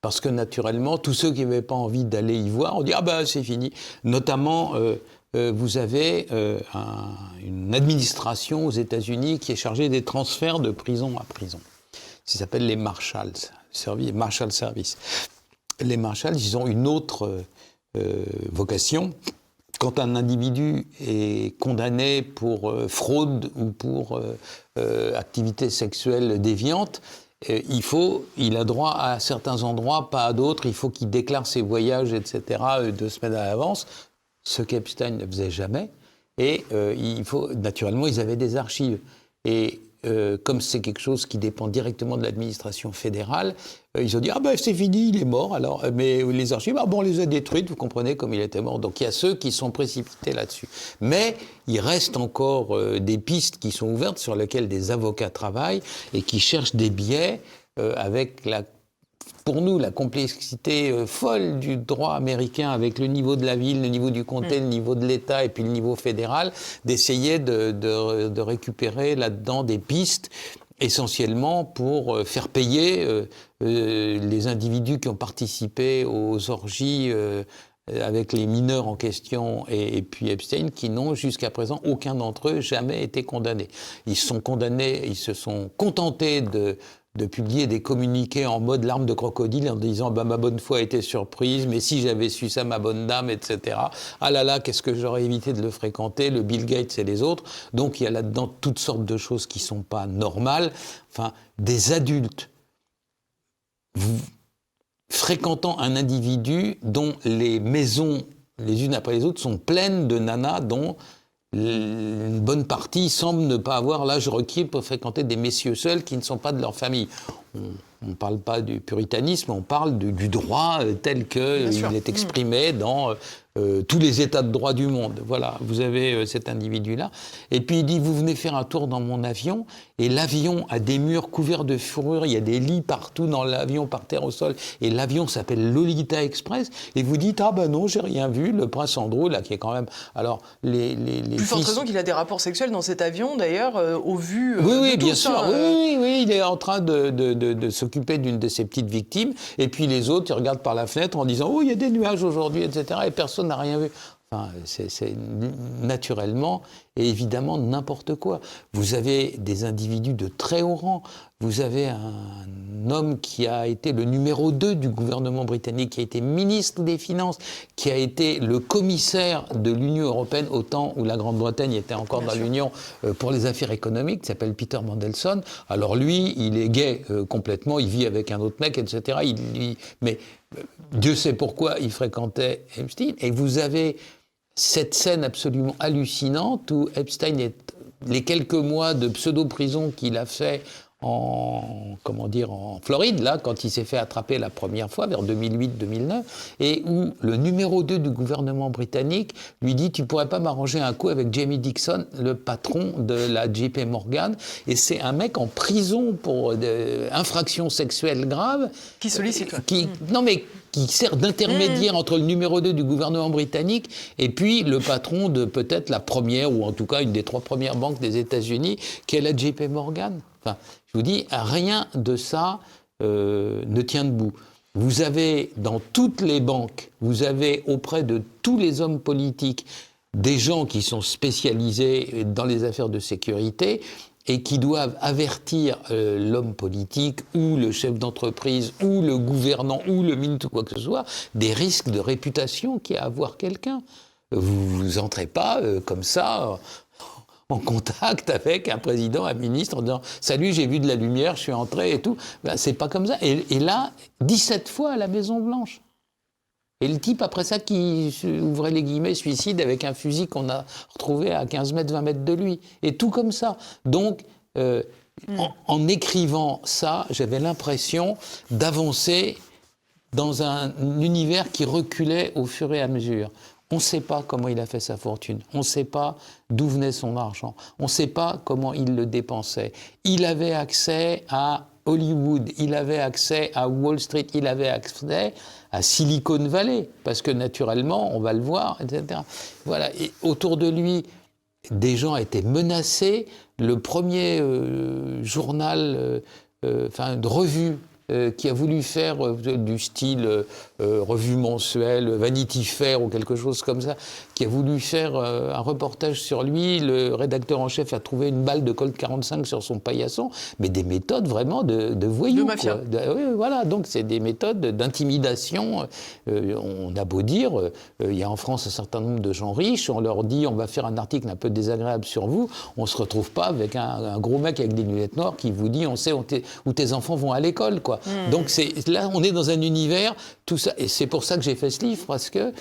Parce que naturellement, tous ceux qui n'avaient pas envie d'aller y voir, on dit Ah ben c'est fini. Notamment, euh, euh, vous avez euh, un, une administration aux États-Unis qui est chargée des transferts de prison à prison. Ça s'appelle les Marshals, Service, Marshal Service. Les Marshals, ils ont une autre vocation. Quand un individu est condamné pour fraude ou pour activité sexuelle déviante, il faut, il a droit à certains endroits, pas à d'autres. Il faut qu'il déclare ses voyages, etc. euh, deux semaines à l'avance, ce qu'Epstein ne faisait jamais. Et euh, il faut, naturellement, ils avaient des archives. Et euh, comme c'est quelque chose qui dépend directement de l'administration fédérale, euh, ils ont dit ah ben c'est fini, il est mort. Alors, euh, mais les archives, ah bon, on les a détruites. Vous comprenez comme il était mort. Donc il y a ceux qui sont précipités là-dessus. Mais il reste encore des pistes qui sont ouvertes sur lesquelles des avocats travaillent et qui cherchent des biais avec la pour nous, la complexité euh, folle du droit américain avec le niveau de la ville, le niveau du comté, le niveau de l'État et puis le niveau fédéral, d'essayer de, de- de récupérer là-dedans des pistes essentiellement pour euh, faire payer euh, euh, les individus qui ont participé aux orgies avec les mineurs en question et, et puis Epstein, qui n'ont jusqu'à présent aucun d'entre eux jamais été condamnés. Ils sont condamnés, ils se sont contentés de de publier des communiqués en mode larme de crocodile en disant bah, ma bonne foi a été surprise, mais si j'avais su ça, ma bonne dame, etc. Ah là là, qu'est-ce que j'aurais évité de le fréquenter, le Bill Gates et les autres. Donc il y a là-dedans toutes sortes de choses qui sont pas normales. Enfin, des adultes fréquentant un individu dont les maisons, les unes après les autres, sont pleines de nanas dont une bonne partie semble ne pas avoir l'âge requis pour fréquenter des messieurs seuls qui ne sont pas de leur famille. On ne parle pas du puritanisme, on parle du, du droit euh, tel qu'il est exprimé dans euh, euh, tous les états de droit du monde. Voilà, vous avez euh, cet individu-là. Et puis il dit, vous venez faire un tour dans mon avion, et l'avion a des murs couverts de fourrure, il y a des lits partout dans l'avion, par terre, au sol, et l'avion s'appelle Lolita Express, et vous dites, ah ben non, j'ai rien vu, le prince Andrew, là, qui est quand même... Alors, les, les, les Plus forte fils- raison qu'il a des rapports sexuels dans cet avion, d'ailleurs, euh, au vu oui, oui, bien sûr. Oui, oui, oui, il est en train de, de- de- s'occuper d'une de ses petites victimes. Et puis les autres, ils regardent par la fenêtre en disant Oh, il y a des nuages aujourd'hui, etc. Et personne n'a rien vu. Enfin, c'est naturellement et évidemment n'importe quoi. Vous avez des individus de très haut rang. Vous avez un homme qui a été le numéro 2 du gouvernement britannique, qui a été ministre des Finances, qui a été le commissaire de l'Union européenne au temps où la Grande-Bretagne était encore Bien dans l'Union euh, pour les affaires économiques, qui s'appelle Peter Mandelson. Alors lui, il est gay euh, complètement, il vit avec un autre mec, etc. Il, il- mais euh, Dieu sait pourquoi il fréquentait Epstein. Et vous avez cette scène absolument hallucinante où Epstein est les quelques mois de pseudo-prison qu'il a fait en, comment dire, en Floride, là, quand il s'est fait attraper la première fois, vers 2008-2009, et où le numéro 2 du gouvernement britannique lui dit Tu pourrais pas m'arranger un coup avec Jamie Dixon, le patron de la JP Morgan. Et c'est un mec en prison pour euh, infraction sexuelle grave. Qui sollicite. Qui, Non, mais qui sert d'intermédiaire entre le numéro 2 du gouvernement britannique et puis le patron de peut-être la première, ou en tout cas une des trois premières banques des États-Unis, qui est la JP Morgan. Je vous dis, rien de ça euh, ne tient debout. Vous avez dans toutes les banques, vous avez auprès de tous les hommes politiques des gens qui sont spécialisés dans les affaires de sécurité et qui doivent avertir euh, l'homme politique ou le chef d'entreprise ou le gouvernant ou le ministre ou quoi que ce soit des risques de réputation qu'il y a à avoir quelqu'un. Vous n'entrez pas euh, comme ça en contact avec un président, un ministre, en disant Salut, j'ai vu de la lumière, je suis entré et tout. Ben, c'est pas comme ça. Et, et, là, 17 fois à la Maison-Blanche. Et le type, après ça, qui ouvrait les guillemets, suicide avec un fusil qu'on a retrouvé à 15 mètres, 20 mètres de lui. Et tout comme ça. Donc, euh, en, en, écrivant ça, j'avais l'impression d'avancer dans un univers qui reculait au fur et à mesure. On ne sait pas comment il a fait sa fortune. On ne sait pas d'où venait son argent. On ne sait pas comment il le dépensait. Il avait accès à Hollywood, il avait accès à Wall Street, il avait accès à Silicon Valley, parce que naturellement, on va le voir, etc. Voilà. Et autour de lui, des gens étaient menacés. Le premier euh, journal, euh, euh, enfin, de revue euh, qui a voulu faire euh, du style euh, revue mensuelle, Vanity Fair ou quelque chose comme ça, qui a voulu faire un reportage sur lui. Le rédacteur en chef a trouvé une balle de Colt 45 sur son paillasson, mais des méthodes vraiment de, de voyous. De mafia. De, oui, voilà, donc c'est des méthodes d'intimidation. on a beau dire, il y a en France un certain nombre de gens riches, on leur dit on va faire un article un peu désagréable sur vous, on se retrouve pas avec un, un gros mec avec des lunettes noires qui vous dit on sait où, où tes enfants vont à l'école, quoi. Mmh. Donc c'est là, on est dans un univers, tout ça, et c'est pour ça que j'ai fait ce livre, parce que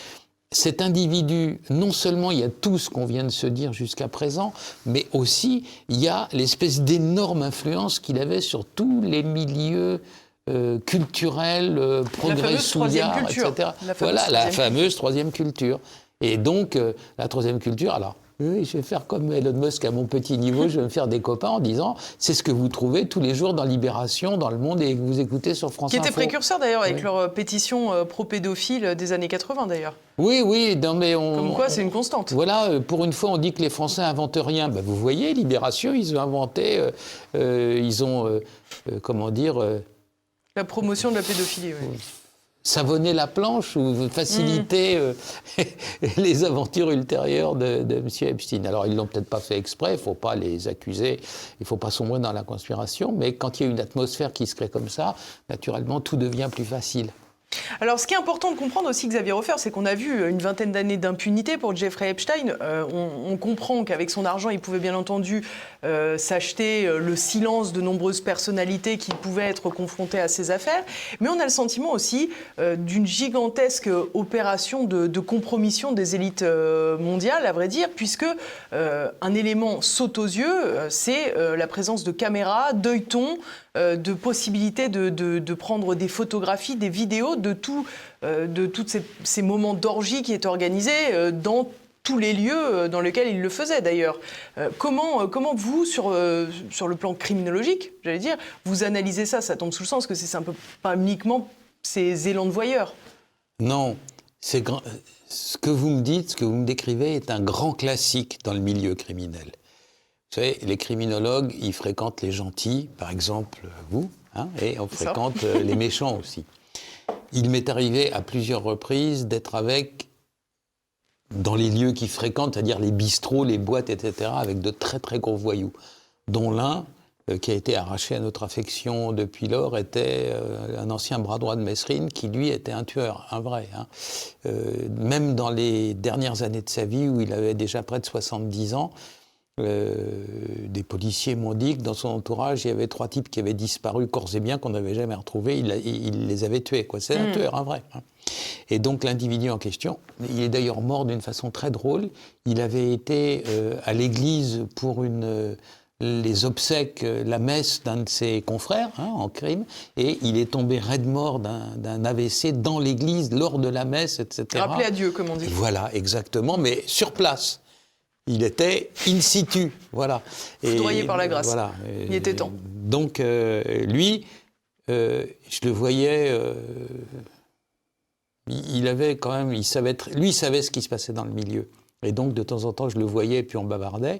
cet individu, non seulement il y a tout ce qu'on vient de se dire jusqu'à présent, mais aussi il y a l'espèce d'énorme influence qu'il avait sur tous les milieux euh, culturels, euh, progrès souillard, etc. La voilà, la fameuse troisième culture. Et donc, euh, la troisième culture, alors, oui, je vais faire comme Elon Musk à mon petit niveau, je vais me faire des copains en disant c'est ce que vous trouvez tous les jours dans Libération, dans Le Monde et que vous écoutez sur France Qui Info. était précurseur d'ailleurs avec Oui. leur pétition euh, pro-pédophile des années 80 d'ailleurs. Oui, oui, non, mais on. Comme quoi, c'est une constante. Voilà, euh, pour une fois, on dit que les Français inventent rien. Ben, vous voyez, Libération, ils ont inventé, euh, euh, ils ont, euh, euh, comment dire, euh, La promotion de la pédophilie, oui. Savonné la planche ou facilité euh, *laughs* les aventures ultérieures de, de M. Epstein. Alors, ils l'ont peut-être pas fait exprès, il faut pas les accuser, il faut pas sombrer dans la conspiration, mais quand il y a une atmosphère qui se crée comme ça, naturellement, tout devient plus facile. Alors, ce qui est important de comprendre aussi, Xavier Hofer, c'est qu'on a vu une vingtaine d'années d'impunité pour Jeffrey Epstein. Euh, on, comprend qu'avec son argent, il pouvait bien entendu euh, s'acheter euh, le silence de nombreuses personnalités qui pouvaient être confrontées à ces affaires. Mais on a le sentiment aussi d'une gigantesque opération de, compromission des élites mondiales, à vrai dire, puisque un élément saute aux yeux, c'est la présence de caméras, d'œilletons, euh, de possibilités de, de- de prendre des photographies, des vidéos de tout, euh, de tous ces, moments d'orgie qui étaient organisés euh, dans tous les lieux euh, dans lesquels il le faisait d'ailleurs. Euh, comment, euh, comment vous, sur, euh, sur le plan criminologique, j'allais dire, vous analysez ça? Ça tombe sous le sens que c'est un peu pas uniquement ces élans de voyeurs. Non, ce que vous me dites, ce que vous me décrivez est un grand classique dans le milieu criminel. Vous savez, les criminologues, ils fréquentent les gentils, par exemple vous, hein, et on fréquente euh, les méchants aussi. Il m'est arrivé à plusieurs reprises d'être avec, dans les lieux qu'ils fréquentent, c'est-à-dire les bistrots, les boîtes, etc., avec de très très gros voyous, dont l'un, euh, qui a été arraché à notre affection depuis lors, était euh, un ancien bras droit de Mesrine, qui lui était un tueur, un vrai. hein. Euh, même dans les dernières années de sa vie, où il avait déjà près de 70 ans, euh, des policiers m'ont dit que dans son entourage, il y avait trois types qui avaient disparu corps et bien, qu'on n'avait jamais retrouvés. Il, il- il les avait tués. quoi. C'est un tueur, un vrai. hein. Et donc l'individu en question, il est d'ailleurs mort d'une façon très drôle. Il avait été euh, à l'église pour une, euh, les obsèques, la messe d'un de ses confrères hein, en crime, et il est tombé raide mort d'un AVC dans l'église lors de la messe, etc. Rappelé à Dieu, comme on dit. Voilà, exactement, mais sur place. Il était in situ, voilà. Foudroyé par la grâce. Voilà. Il était temps. Donc, euh, lui, euh, je le voyais. euh, il avait quand même, il savait, lui il savait ce qui se passait dans le milieu. Et donc de temps en temps, je le voyais, puis on bavardait.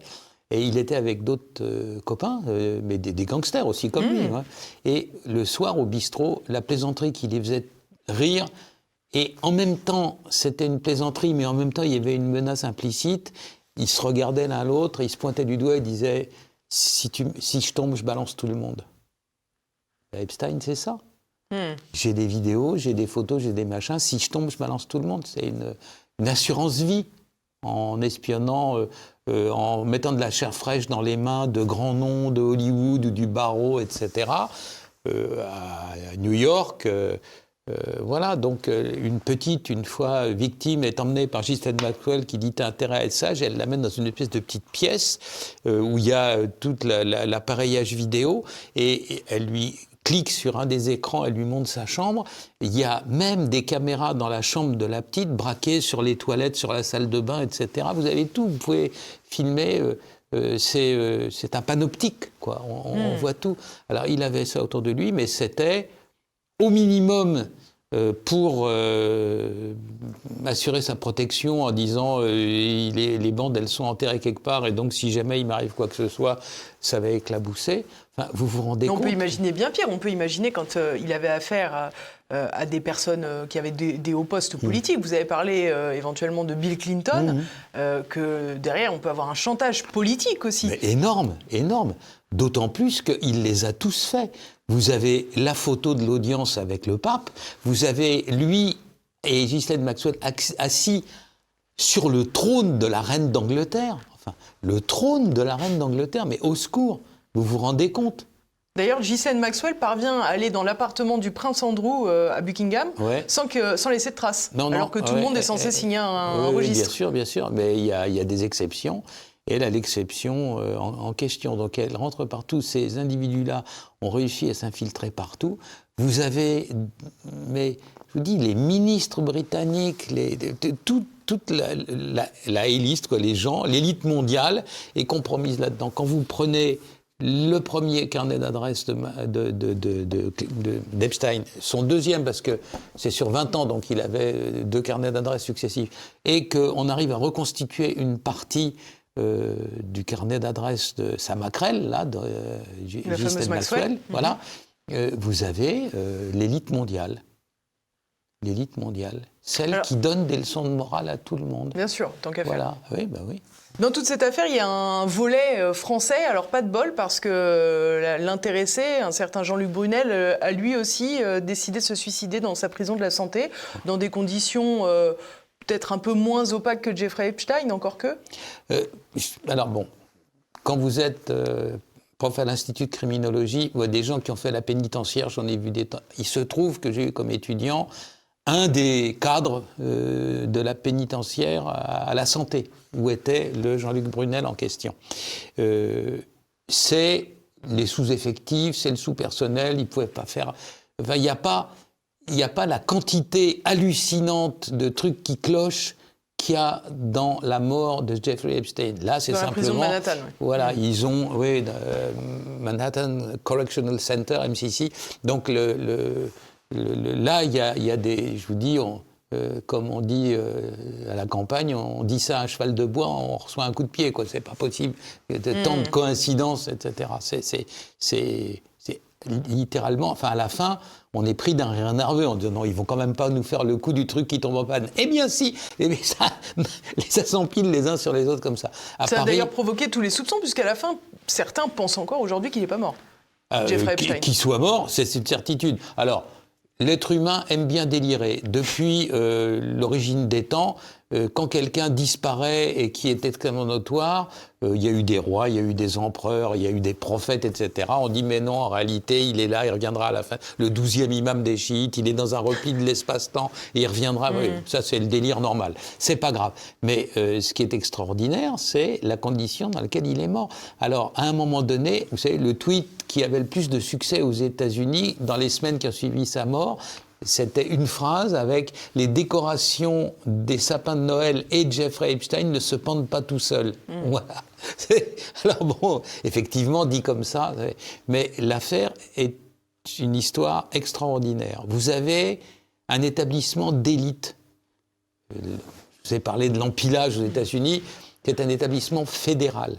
Et il était avec d'autres euh, copains, euh, mais des, des gangsters aussi comme lui. hein. Et le soir au bistrot, la plaisanterie qui les faisait rire, et en même temps, c'était une plaisanterie, mais en même temps, il y avait une menace implicite. Ils se regardaient l'un l'autre, ils se pointaient du doigt et disaient si, tu, si je tombe, je balance tout le monde. Epstein, c'est ça. Hmm. J'ai des vidéos, j'ai des photos, j'ai des machins. Si je tombe, je balance tout le monde. C'est une, une assurance vie en espionnant, euh, euh, en mettant de la chair fraîche dans les mains de grands noms de Hollywood ou du barreau, etc. Euh, à New York. Euh, voilà, donc euh, une petite, une fois victime, est emmenée par Ghislaine Maxwell qui dit T'as intérêt à être sage. Elle l'amène dans une espèce de petite pièce euh, où il y a tout la- la- l'appareillage vidéo et, et elle lui clique sur un des écrans, elle lui montre sa chambre. Il y a même des caméras dans la chambre de la petite, braquées sur les toilettes, sur la salle de bain, etc. Vous avez tout, vous pouvez filmer. euh, c'est euh, un panoptique, quoi. On, on voit tout. Alors il avait ça autour de lui, mais c'était au minimum euh, pour euh, assurer sa protection en disant euh, les bandes elles sont enterrées quelque part et donc si jamais il m'arrive quoi que ce soit ça va éclabousser. Enfin, vous vous rendez on compte peut imaginer bien pire. On peut imaginer quand euh, il avait affaire à, euh, à des personnes euh, qui avaient des, des hauts postes Mmh. politiques. Vous avez parlé euh, éventuellement de Bill Clinton, euh, que derrière on peut avoir un chantage politique aussi. Mais énorme, énorme. D'autant plus qu'il les a tous faits. Vous avez la photo de l'audience avec le pape, vous avez lui et Ghislaine Maxwell ax- assis sur le trône de la reine d'Angleterre. Enfin, le trône de la reine d'Angleterre, mais au secours, vous vous rendez compte? D'ailleurs, Ghislaine Maxwell parvient à aller dans l'appartement du prince Andrew euh, à Buckingham Ouais. sans, que, sans laisser de traces, Non, non, alors que tout ouais, le monde est censé euh, signer un, un Oui, oui, registre. Bien sûr, bien sûr, mais il y a, il y a des exceptions. Et elle a l'exception euh, en, en question. Donc elle rentre partout. Ces individus-là ont réussi à s'infiltrer partout. Vous avez, mais je vous dis, les ministres britanniques, les, tout- toute la, la, la élite, quoi, les gens, l'élite mondiale est compromise là-dedans. Quand vous prenez le premier carnet d'adresse de, d'Epstein, son deuxième, parce que c'est sur 20 ans, donc il avait deux carnets d'adresse successifs, et qu'on arrive à reconstituer une partie euh, du carnet d'adresse de sa maquerelle, là, de euh, G- La fameuse Ghislaine Maxwell. Maxwell, Mhm. voilà, euh, vous avez euh, l'élite mondiale. L'élite mondiale. Celle Alors- qui donne des leçons de morale à tout le monde. Bien sûr, tant qu'à faire. Voilà, oui, bah oui. Dans toute cette affaire, il y a un volet euh, français, alors pas de bol, parce que euh, l'intéressé, un certain Jean-Luc Brunel, euh, a lui aussi décidé de se suicider dans sa prison de la santé, dans des conditions peut-être un peu moins opaques que Jeffrey Epstein, encore que. Alors bon, quand vous êtes prof à l'Institut de criminologie, ou des gens qui ont fait la pénitentiaire, j'en ai vu des tas. Il se trouve que j'ai eu comme étudiant un des cadres euh, de la pénitentiaire à, à la santé, où était le Jean-Luc Brunel en question. Euh, c'est les sous-effectifs, c'est le sous-personnel, ils ne pouvaient pas faire. Enfin, il n'y a pas. N'y a pas la quantité hallucinante de trucs qui clochent qu'il y a dans la mort de Jeffrey Epstein. Là, c'est Dans la simplement. prison de Manhattan, oui. Voilà, ils ont, oui, euh, Manhattan Correctional Center, MCC. Donc le, le- le- le- là, il y a, il y a des, je vous dis, on- euh, comme on dit euh, à la campagne, on dit ça à un cheval de bois, on reçoit un coup de pied, quoi. C'est pas possible. De tant de coïncidences, etc. C'est, c'est, c'est, c'est littéralement, enfin à la fin, on est pris d'un rire nerveux en disant non, ils vont quand même pas nous faire le coup du truc qui tombe en panne. Eh bien si, *laughs* eh bien, ça, ça s'empile les uns sur les autres comme ça. À Ça a d'ailleurs provoqué tous les soupçons, puisqu'à la fin, certains pensent encore aujourd'hui qu'il n'est pas mort. euh, Jeffrey qui- Epstein. Qu'il soit mort, c'est une certitude. Alors, l'être humain aime bien délirer. Depuis euh, l'origine des temps, euh, quand quelqu'un disparaît et qui est extrêmement notoire, euh, il y a eu des rois, il y a eu des empereurs, il y a eu des prophètes, etc. On dit mais non, en réalité, il est là, il reviendra à la fin. Le douzième imam des chiites, il est dans un repli de l'espace-temps et il reviendra. Oui, ça, c'est le délire normal. C'est pas grave. Mais euh, ce qui est extraordinaire, c'est la condition dans laquelle il est mort. Alors, à un moment donné, vous savez, le tweet qui avait le plus de succès aux États-Unis dans les semaines qui ont suivi sa mort, c'était une phrase avec les décorations des sapins de Noël et Jeffrey Epstein ne se pendent pas tout seuls. Hmm. Voilà. *laughs* Alors bon, effectivement, dit comme ça, mais l'affaire est une histoire extraordinaire. Vous avez un établissement d'élite. Je vous ai parlé de l'empilage aux États-Unis, c'est un établissement fédéral.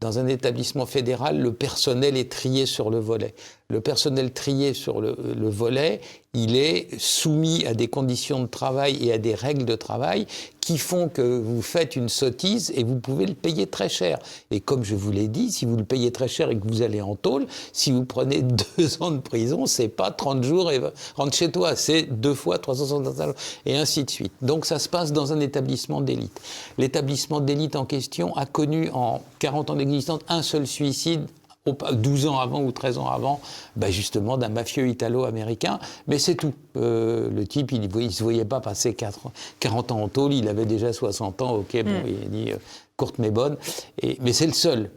Dans un établissement fédéral, le personnel est trié sur le volet. Le personnel trié sur le, le volet, il est soumis à des conditions de travail et à des règles de travail qui font que vous faites une sottise et vous pouvez le payer très cher. Et comme je vous l'ai dit, si vous le payez très cher et que vous allez en tôle, si vous prenez *laughs* deux ans de prison, c'est pas 30 jours et rentre chez toi, c'est deux fois 365 jours et ainsi de suite. Donc ça se passe dans un établissement d'élite. L'établissement d'élite en question a connu en 40 ans d'existence un seul suicide 12 ans avant ou 13 ans avant, bah justement d'un mafieux italo-américain. Mais c'est tout. Euh, le type, il ne se voyait pas passer 4, 40 ans en tôle, il avait déjà 60 ans, ok, bon, il a dit euh, courte mais bonne. Et, mais c'est le seul.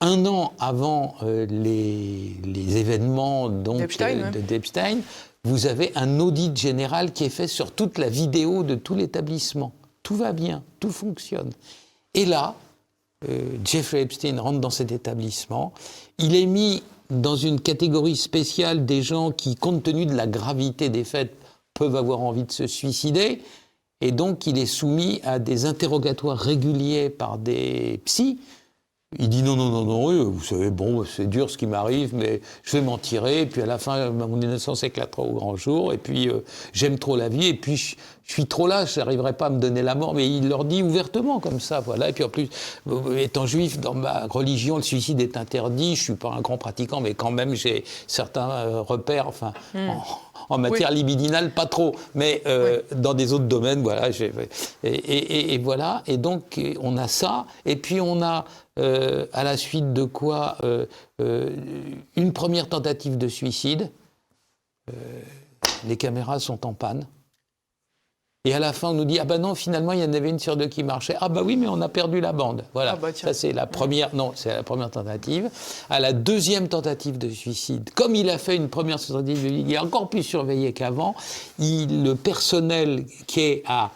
Un an avant euh, les, les, événements d'Epstein, de d'Epstein, vous avez un audit général qui est fait sur toute la vidéo de tout l'établissement. Tout va bien, tout fonctionne. Et là, Jeffrey Epstein rentre dans cet établissement. Il est mis dans une catégorie spéciale des gens qui, compte tenu de la gravité des faits, peuvent avoir envie de se suicider. Et donc, il est soumis à des interrogatoires réguliers par des psys il dit non, non, non, non, vous savez, bon, c'est dur ce qui m'arrive, mais je vais m'en tirer. Et puis à la fin, mon innocence éclatera au grand jour. Et puis euh, j'aime trop la vie. Et puis je, suis trop là, je n'arriverai pas à me donner la mort. Mais il leur dit ouvertement comme ça, voilà. Et puis en plus, euh, étant juif, dans ma religion, le suicide est interdit. Je suis pas un grand pratiquant, mais quand même, j'ai certains euh, repères. Enfin. Hmm. En, matière libidinale, pas trop, mais dans des autres domaines, voilà. Et, et, et, voilà. Et donc, on a ça. Et puis, on a euh, à la suite de quoi euh, euh, une première tentative de suicide. les caméras sont en panne. Et à la fin, on nous dit ah ben non, finalement, il y en avait une sur deux qui marchait. Ah bah oui, mais on a perdu la bande. Voilà. Ah bah ça c'est la première. Non, c'est la première tentative. À la deuxième tentative de suicide, comme il a fait une première tentative, il est encore plus surveillé qu'avant. Le personnel qui est à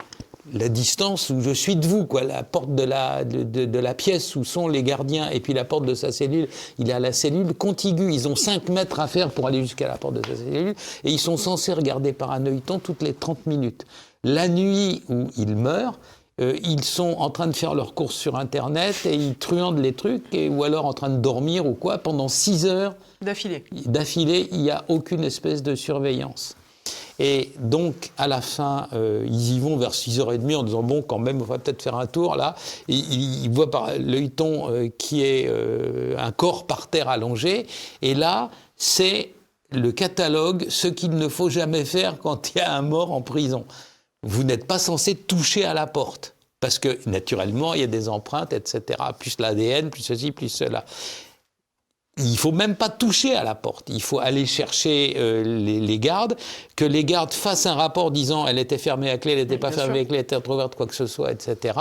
la distance où je suis de vous, quoi, la porte de la, de, la pièce où sont les gardiens et puis la porte de sa cellule, il est à la cellule contiguë. Ils ont 5 mètres à faire pour aller jusqu'à la porte de sa cellule et ils sont censés regarder par un œilleton toutes les 30 minutes. La nuit où il meurt, euh, ils sont en train de faire leurs courses sur Internet et ils truandent les trucs et, ou alors en train de dormir ou quoi pendant 6 heures. D'affilée. D'affilée, il n'y a aucune espèce de surveillance. Et donc, à la fin, euh, ils y vont vers 6h30 en disant Bon, quand même, on va peut-être faire un tour là. Et ils, voient par l'œilleton euh, qui est euh, un corps par terre allongé. Et là, c'est le catalogue ce qu'il ne faut jamais faire quand il y a un mort en prison. Vous n'êtes pas censé toucher à la porte. Parce que naturellement, il y a des empreintes, etc., plus l'ADN, plus ceci, plus cela il faut même pas toucher à la porte. Il faut aller chercher euh, les, gardes, que les gardes fassent un rapport disant elle était fermée à clé, elle n'était pas fermée à clé, elle était ouverte, quoi que ce soit, etc.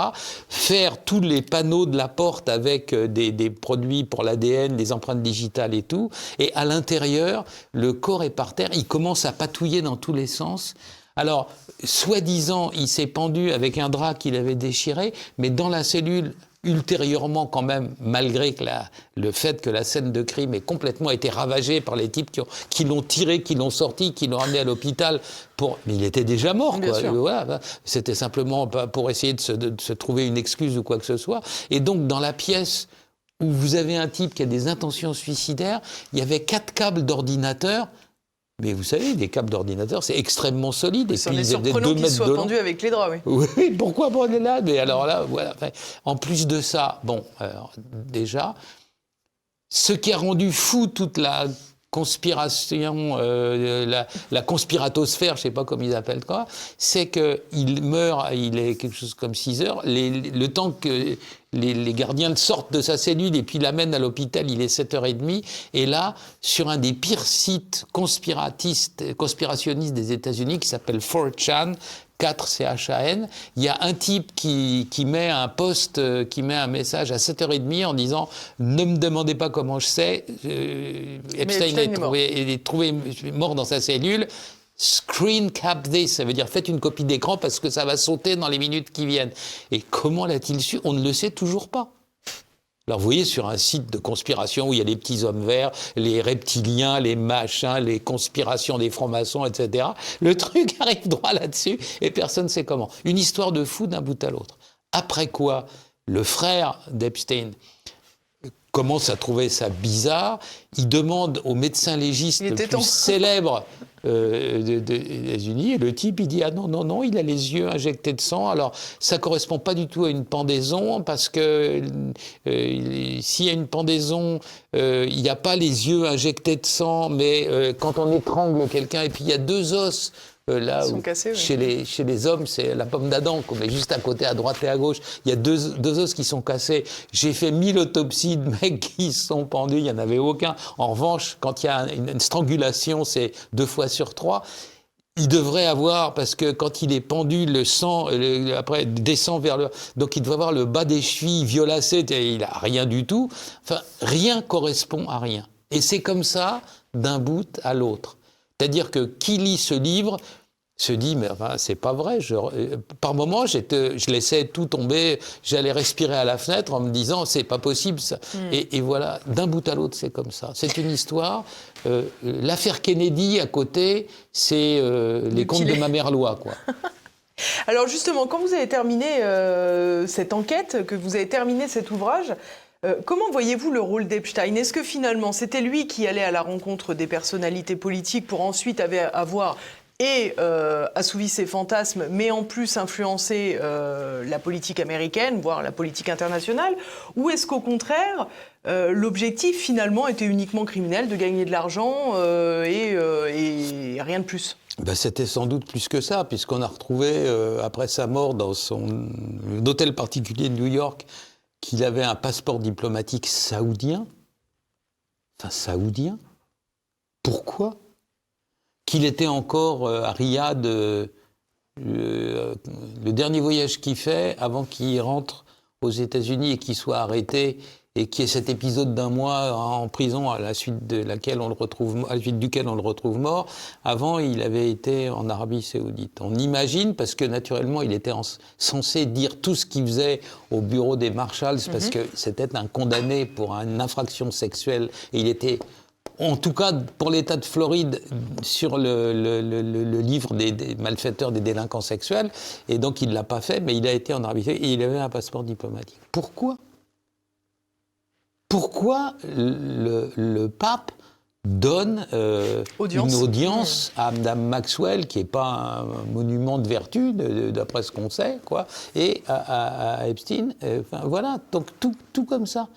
Faire tous les panneaux de la porte avec euh, des, des, produits pour l'ADN, des empreintes digitales et tout. Et à l'intérieur, le corps est par terre, il commence à patouiller dans tous les sens. Alors, soi-disant, il s'est pendu avec un drap qu'il avait déchiré, mais dans la cellule, ultérieurement quand même, malgré que le fait que la scène de crime ait complètement été ravagée par les types qui, l'ont tiré, qui l'ont sorti, qui l'ont amené à l'hôpital pour... Mais il était déjà mort, quoi. C'était simplement pour essayer de se, trouver une excuse ou quoi que ce soit. Et donc, dans la pièce où vous avez un type qui a des intentions suicidaires, il y avait quatre câbles d'ordinateur mais vous savez, des câbles d'ordinateur, c'est extrêmement solide. C'est surprenant qu'ils soient pendus avec les draps, oui. *laughs* Oui, pourquoi on est là Mais alors là, voilà. en plus de ça, bon, déjà, ce qui a rendu fou toute la conspiration, euh, la, la, conspiratosphère, je sais pas comment ils appellent quoi, c'est qu'il meurt, il est quelque chose comme 6 heures, le temps que les, gardiens sortent de sa cellule et puis l'amènent à l'hôpital, il est 7h30, et là, sur un des pires sites conspiratistes, conspirationnistes des États-Unis qui s'appelle 4chan, 4 CHAN, il y a un type qui, qui, met un post, euh, qui met un message à 7h30 en disant Ne me demandez pas comment je sais, euh, Epstein, est, trouvé, est trouvé mort dans sa cellule. Screen cap this, ça veut dire faites une copie d'écran parce que ça va sauter dans les minutes qui viennent. Et comment l'a-t-il su? On ne le sait toujours pas. Alors vous voyez sur un site de conspiration où il y a les petits hommes verts, les reptiliens, les machins, les conspirations des francs-maçons, etc. Le truc *laughs* arrive droit là-dessus et personne ne sait comment. Une histoire de fou d'un bout à l'autre. Après quoi, le frère d'Epstein commence à trouver ça bizarre. Il demande au médecin légiste le plus célèbre euh, des États-Unis. Et le type, il dit Ah non, non, non, il a les yeux injectés de sang. Alors, ça correspond pas du tout à une pendaison, parce que euh, s'il y a une pendaison, euh, il n'y a pas les yeux injectés de sang, mais quand on étrangle quelqu'un, et puis il y a deux os là où, chez, les, chez les hommes, c'est la pomme d'Adam qu'on met juste à côté, à droite et à gauche. Il y a deux, deux os qui sont cassés. J'ai fait mille autopsies de mecs *laughs* qui sont pendus, il n'y en avait aucun. En revanche, quand il y a une, strangulation, c'est deux fois sur trois. Il devrait avoir, parce que quand il est pendu, le sang après descend vers le. Donc il devrait avoir le bas des chevilles violacé, et il a rien du tout. Enfin, rien correspond à rien. Et c'est comme ça d'un bout à l'autre. C'est-à-dire que qui lit ce livre se dit mais enfin, c'est pas vrai. Je, par moment, je laissais tout tomber, j'allais respirer à la fenêtre en me disant c'est pas possible ça. Hmm. Et, voilà, d'un bout à l'autre, c'est comme ça. C'est une histoire. Euh, l'affaire Kennedy à côté, c'est euh, les contes de ma mère loi, quoi. *laughs* Alors justement, quand vous avez terminé euh, cette enquête, que vous avez terminé cet ouvrage, comment voyez-vous le rôle d'Epstein? Est-ce que finalement c'était lui qui allait à la rencontre des personnalités politiques pour ensuite avoir et euh, assouvit ses fantasmes, mais en plus influencer euh, la politique américaine, voire la politique internationale Ou est-ce qu'au contraire, euh, l'objectif finalement était uniquement criminel, de gagner de l'argent et, rien de plus? Ben, C'était sans doute plus que ça, puisqu'on a retrouvé, après sa mort, dans son hôtel particulier de New York, qu'il avait un passeport diplomatique saoudien. Enfin, saoudien. Pourquoi? Qu'il était encore euh, à Riyad, euh, le, dernier voyage qu'il fait avant qu'il rentre aux États-Unis et qu'il soit arrêté et qu'il y ait cet épisode d'un mois en prison à la suite de laquelle on le retrouve, à la suite duquel on le retrouve mort. Avant, il avait été en Arabie Saoudite. On imagine parce que naturellement, il était censé dire tout ce qu'il faisait au bureau des Marshalls parce mhm. que c'était un condamné pour une infraction sexuelle et il était en tout cas pour l'État de Floride, sur le, livre des, malfaiteurs, des délinquants sexuels. Et donc il ne l'a pas fait, mais il a été en arbitrage et il avait un passeport diplomatique. Pourquoi? Pourquoi le, pape donne euh, une audience à Mme Maxwell, qui n'est pas un monument de vertu, d'après ce qu'on sait, quoi, et à, Epstein. Euh, enfin, voilà, donc tout, tout comme ça.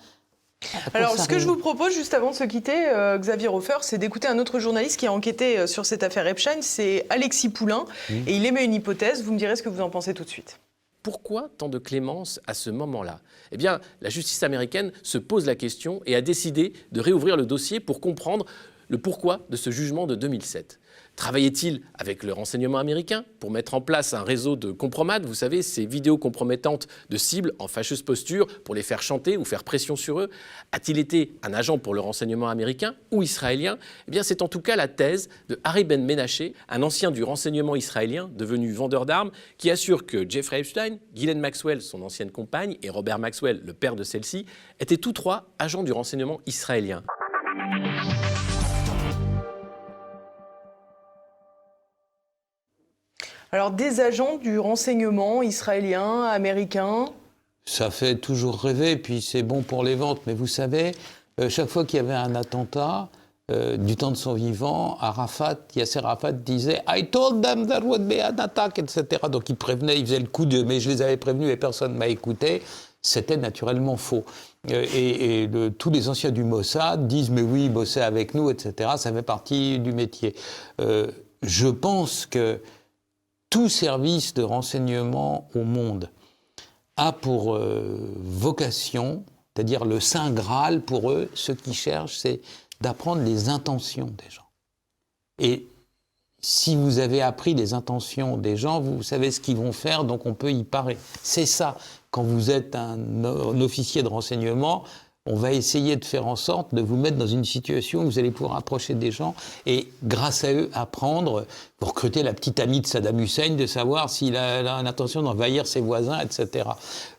Alors, ce que je vous propose, juste avant de se quitter, euh, Xavier Hofer, c'est d'écouter un autre journaliste qui a enquêté euh, sur cette affaire Epstein, c'est Alexis Poulain, et il émet une hypothèse. Vous me direz ce que vous en pensez tout de suite. Pourquoi tant de clémence à ce moment-là? Eh bien, la justice américaine se pose la question et a décidé de réouvrir le dossier pour comprendre le pourquoi de ce jugement de 2007. Travaillait-il avec le renseignement américain pour mettre en place un réseau de compromates, vous savez, ces vidéos compromettantes de cibles en fâcheuse posture pour les faire chanter ou faire pression sur eux A-t-il été un agent pour le renseignement américain ou israélien Eh bien, c'est en tout cas la thèse de Harry Ben Menaché, un ancien du renseignement israélien devenu vendeur d'armes, qui assure que Jeffrey Epstein, Ghislaine Maxwell, son ancienne compagne, et Robert Maxwell, le père de celle-ci, étaient tous trois agents du renseignement israélien. Alors des agents du renseignement israélien, américain Ça fait toujours rêver, puis c'est bon pour les ventes. Mais vous savez, euh, chaque fois qu'il y avait un attentat, euh, du temps de son vivant, Arafat, Yasser Arafat disait I told them there would be an attack, etc. Donc il prévenait, il faisait le coup de mais je les avais prévenus et personne ne m'a écouté. C'était naturellement faux. et, tous les anciens du Mossad disent mais oui, bosser avec nous, etc. Ça fait partie du métier. je pense que tout service de renseignement au monde a pour vocation, c'est-à-dire le saint graal pour eux, ce qu'ils cherchent, c'est d'apprendre les intentions des gens. Et si vous avez appris les intentions des gens, vous savez ce qu'ils vont faire, donc on peut y parer. C'est ça. Quand vous êtes un, officier de renseignement, on va essayer de faire en sorte de vous mettre dans une situation où vous allez pouvoir approcher des gens et, grâce à eux, apprendre, pour recruter la petite amie de Saddam Hussein, de savoir s'il a, l'intention d'envahir ses voisins, etc.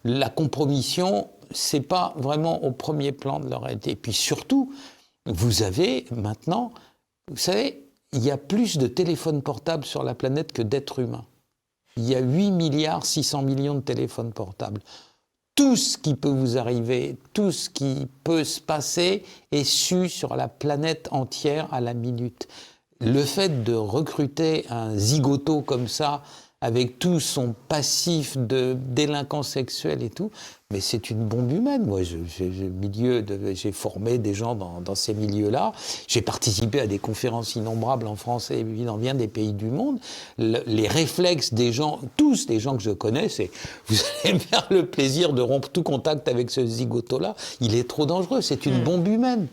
La compromission, c'est pas vraiment au premier plan de leur réalité. Et puis surtout, vous avez maintenant, vous savez, il y a plus de téléphones portables sur la planète que d'êtres humains. Il y a 8 milliards 600 millions de téléphones portables. Tout ce qui peut vous arriver, tout ce qui peut se passer est su sur la planète entière à la minute. Le fait de recruter un zigoto comme ça, avec tout son passif de délinquance sexuelle et tout, mais c'est une bombe humaine. Moi, j'ai formé des gens dans, ces milieux-là. J'ai participé à des conférences innombrables en France et dans bien des pays du monde. les réflexes des gens, tous les gens que je connais, c'est *laughs* vous allez me faire le plaisir de rompre tout contact avec ce zigoto-là. Il est trop dangereux. C'est une hmm. bombe humaine.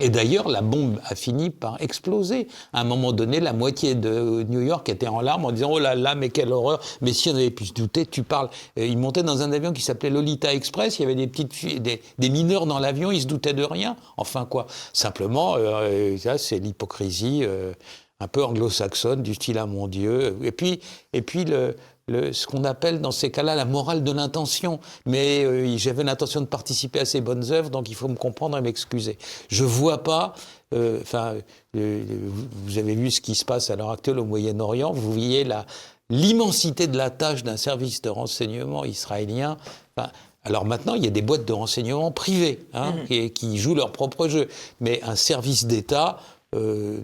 Et d'ailleurs, la bombe a fini par exploser. À un moment donné, la moitié de New York était en larmes en disant Oh là là, mais quelle horreur Mais si on avait pu se douter, tu parles. ils montaient dans un avion qui s'appelait Lolita Express. Il y avait des petites filles, des, mineurs dans l'avion. Ils se doutaient de rien. Enfin quoi Simplement, euh, ça c'est l'hypocrisie. Euh, un peu anglo-saxonne, du style à mon Dieu. Et puis, et puis le, ce qu'on appelle dans ces cas-là la morale de l'intention. Mais euh, j'avais l'intention de participer à ces bonnes œuvres, donc il faut me comprendre et m'excuser. Je vois pas. Euh, enfin, euh, vous avez vu ce qui se passe à l'heure actuelle au Moyen-Orient. Vous voyez l'immensité de la tâche d'un service de renseignement israélien. alors maintenant, il y a des boîtes de renseignement privées hein, mmh. qui, qui, jouent leur propre jeu. Mais un service d'État, euh,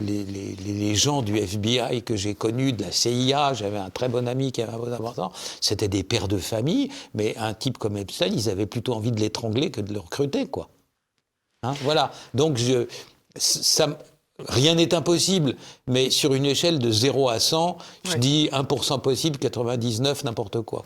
les, gens du FBI que j'ai connus, de la CIA, j'avais un très bon ami qui avait un bon important, c'était des pères de famille, mais un type comme Epstein, ils avaient plutôt envie de l'étrangler que de le recruter, quoi. Hein, voilà. Donc, je, ça, Rien n'est impossible, mais sur une échelle de 0 à 100, je dis 1% possible, 99% n'importe quoi,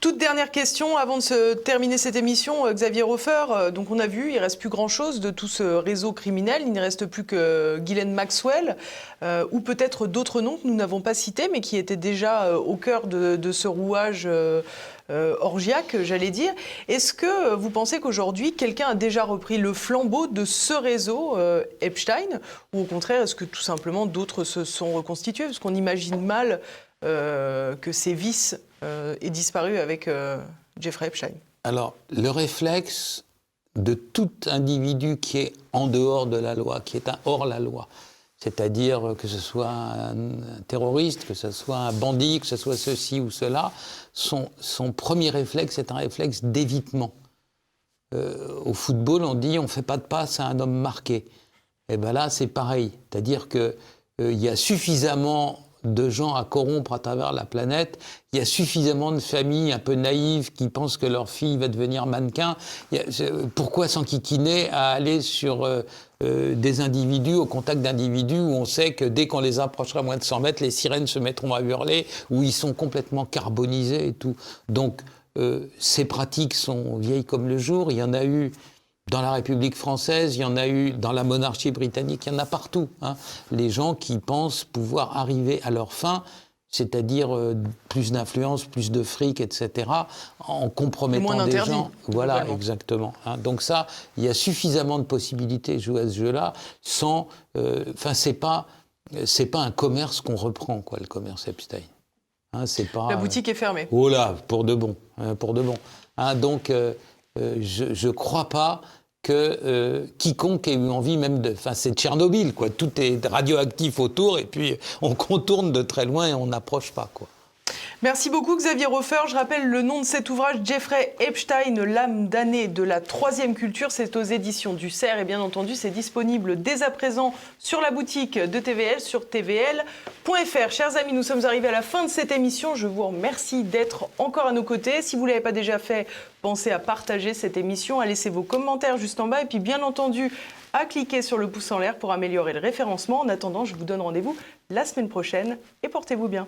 Toute dernière question avant de se terminer cette émission, euh, Xavier Hofer. Euh, donc on a vu, il reste plus grand-chose de tout ce réseau criminel. Il ne reste plus que Ghislaine Maxwell, euh, ou peut-être d'autres noms que nous n'avons pas cités, mais qui étaient déjà au cœur de, ce rouage orgiaque, j'allais dire. Est-ce que vous pensez qu'aujourd'hui, quelqu'un a déjà repris le flambeau de ce réseau Epstein? Ou au contraire, est-ce que tout simplement d'autres se sont reconstitués? Parce qu'on imagine mal que ces vices aient disparu avec Jeffrey Epstein. Alors, le réflexe de tout individu qui est en dehors de la loi, qui est hors la loi, c'est-à-dire que ce soit un terroriste, que ce soit un bandit, que ce soit ceci ou cela, son, premier réflexe est un réflexe d'évitement. Euh, au football, on dit on ne fait pas de passe à un homme marqué. Et bien là, c'est pareil. C'est-à-dire qu'il euh, y a suffisamment de gens à corrompre à travers la planète. Il y a suffisamment de familles un peu naïves qui pensent que leur fille va devenir mannequin. pourquoi s'enquiquiner à aller sur euh, euh, des individus, au contact d'individus où on sait que dès qu'on les approchera moins de 100 mètres, les sirènes se mettront à hurler, où ils sont complètement carbonisés et tout. Donc, euh, ces pratiques sont vieilles comme le jour. Il y en a eu dans la République française, il y en a eu dans la monarchie britannique, il y en a partout. Hein. Les gens qui pensent pouvoir arriver à leur fin, c'est-à-dire euh, plus d'influence, plus de fric, etc., en compromettant des gens. Voilà, exactement. Hein. Donc ça, il y a suffisamment de possibilités de jouer à ce jeu-là, sans. Euh, enfin, c'est pas, c'est pas un commerce qu'on reprend, quoi, le commerce Epstein. Hein, c'est pas. La boutique est fermée. Oh là, pour de bon, pour de bon. donc, euh, je ne crois pas que euh, quiconque ait eu envie même de... Enfin, c'est Tchernobyl, quoi. Tout est radioactif autour et puis on contourne de très loin et on n'approche pas, quoi. Merci beaucoup Xavier Hofer. Je rappelle le nom de cet ouvrage, Jeffrey Epstein, l'âme damnée de la troisième culture. C'est aux éditions du CERF et bien entendu c'est disponible dès à présent sur la boutique de TVL sur tvl.fr. Chers amis, nous sommes arrivés à la fin de cette émission. Je vous remercie d'être encore à nos côtés. Si vous ne l'avez pas déjà fait, pensez à partager cette émission, à laisser vos commentaires juste en bas et puis bien entendu à cliquer sur le pouce en l'air pour améliorer le référencement. En attendant, je vous donne rendez-vous la semaine prochaine et portez-vous bien.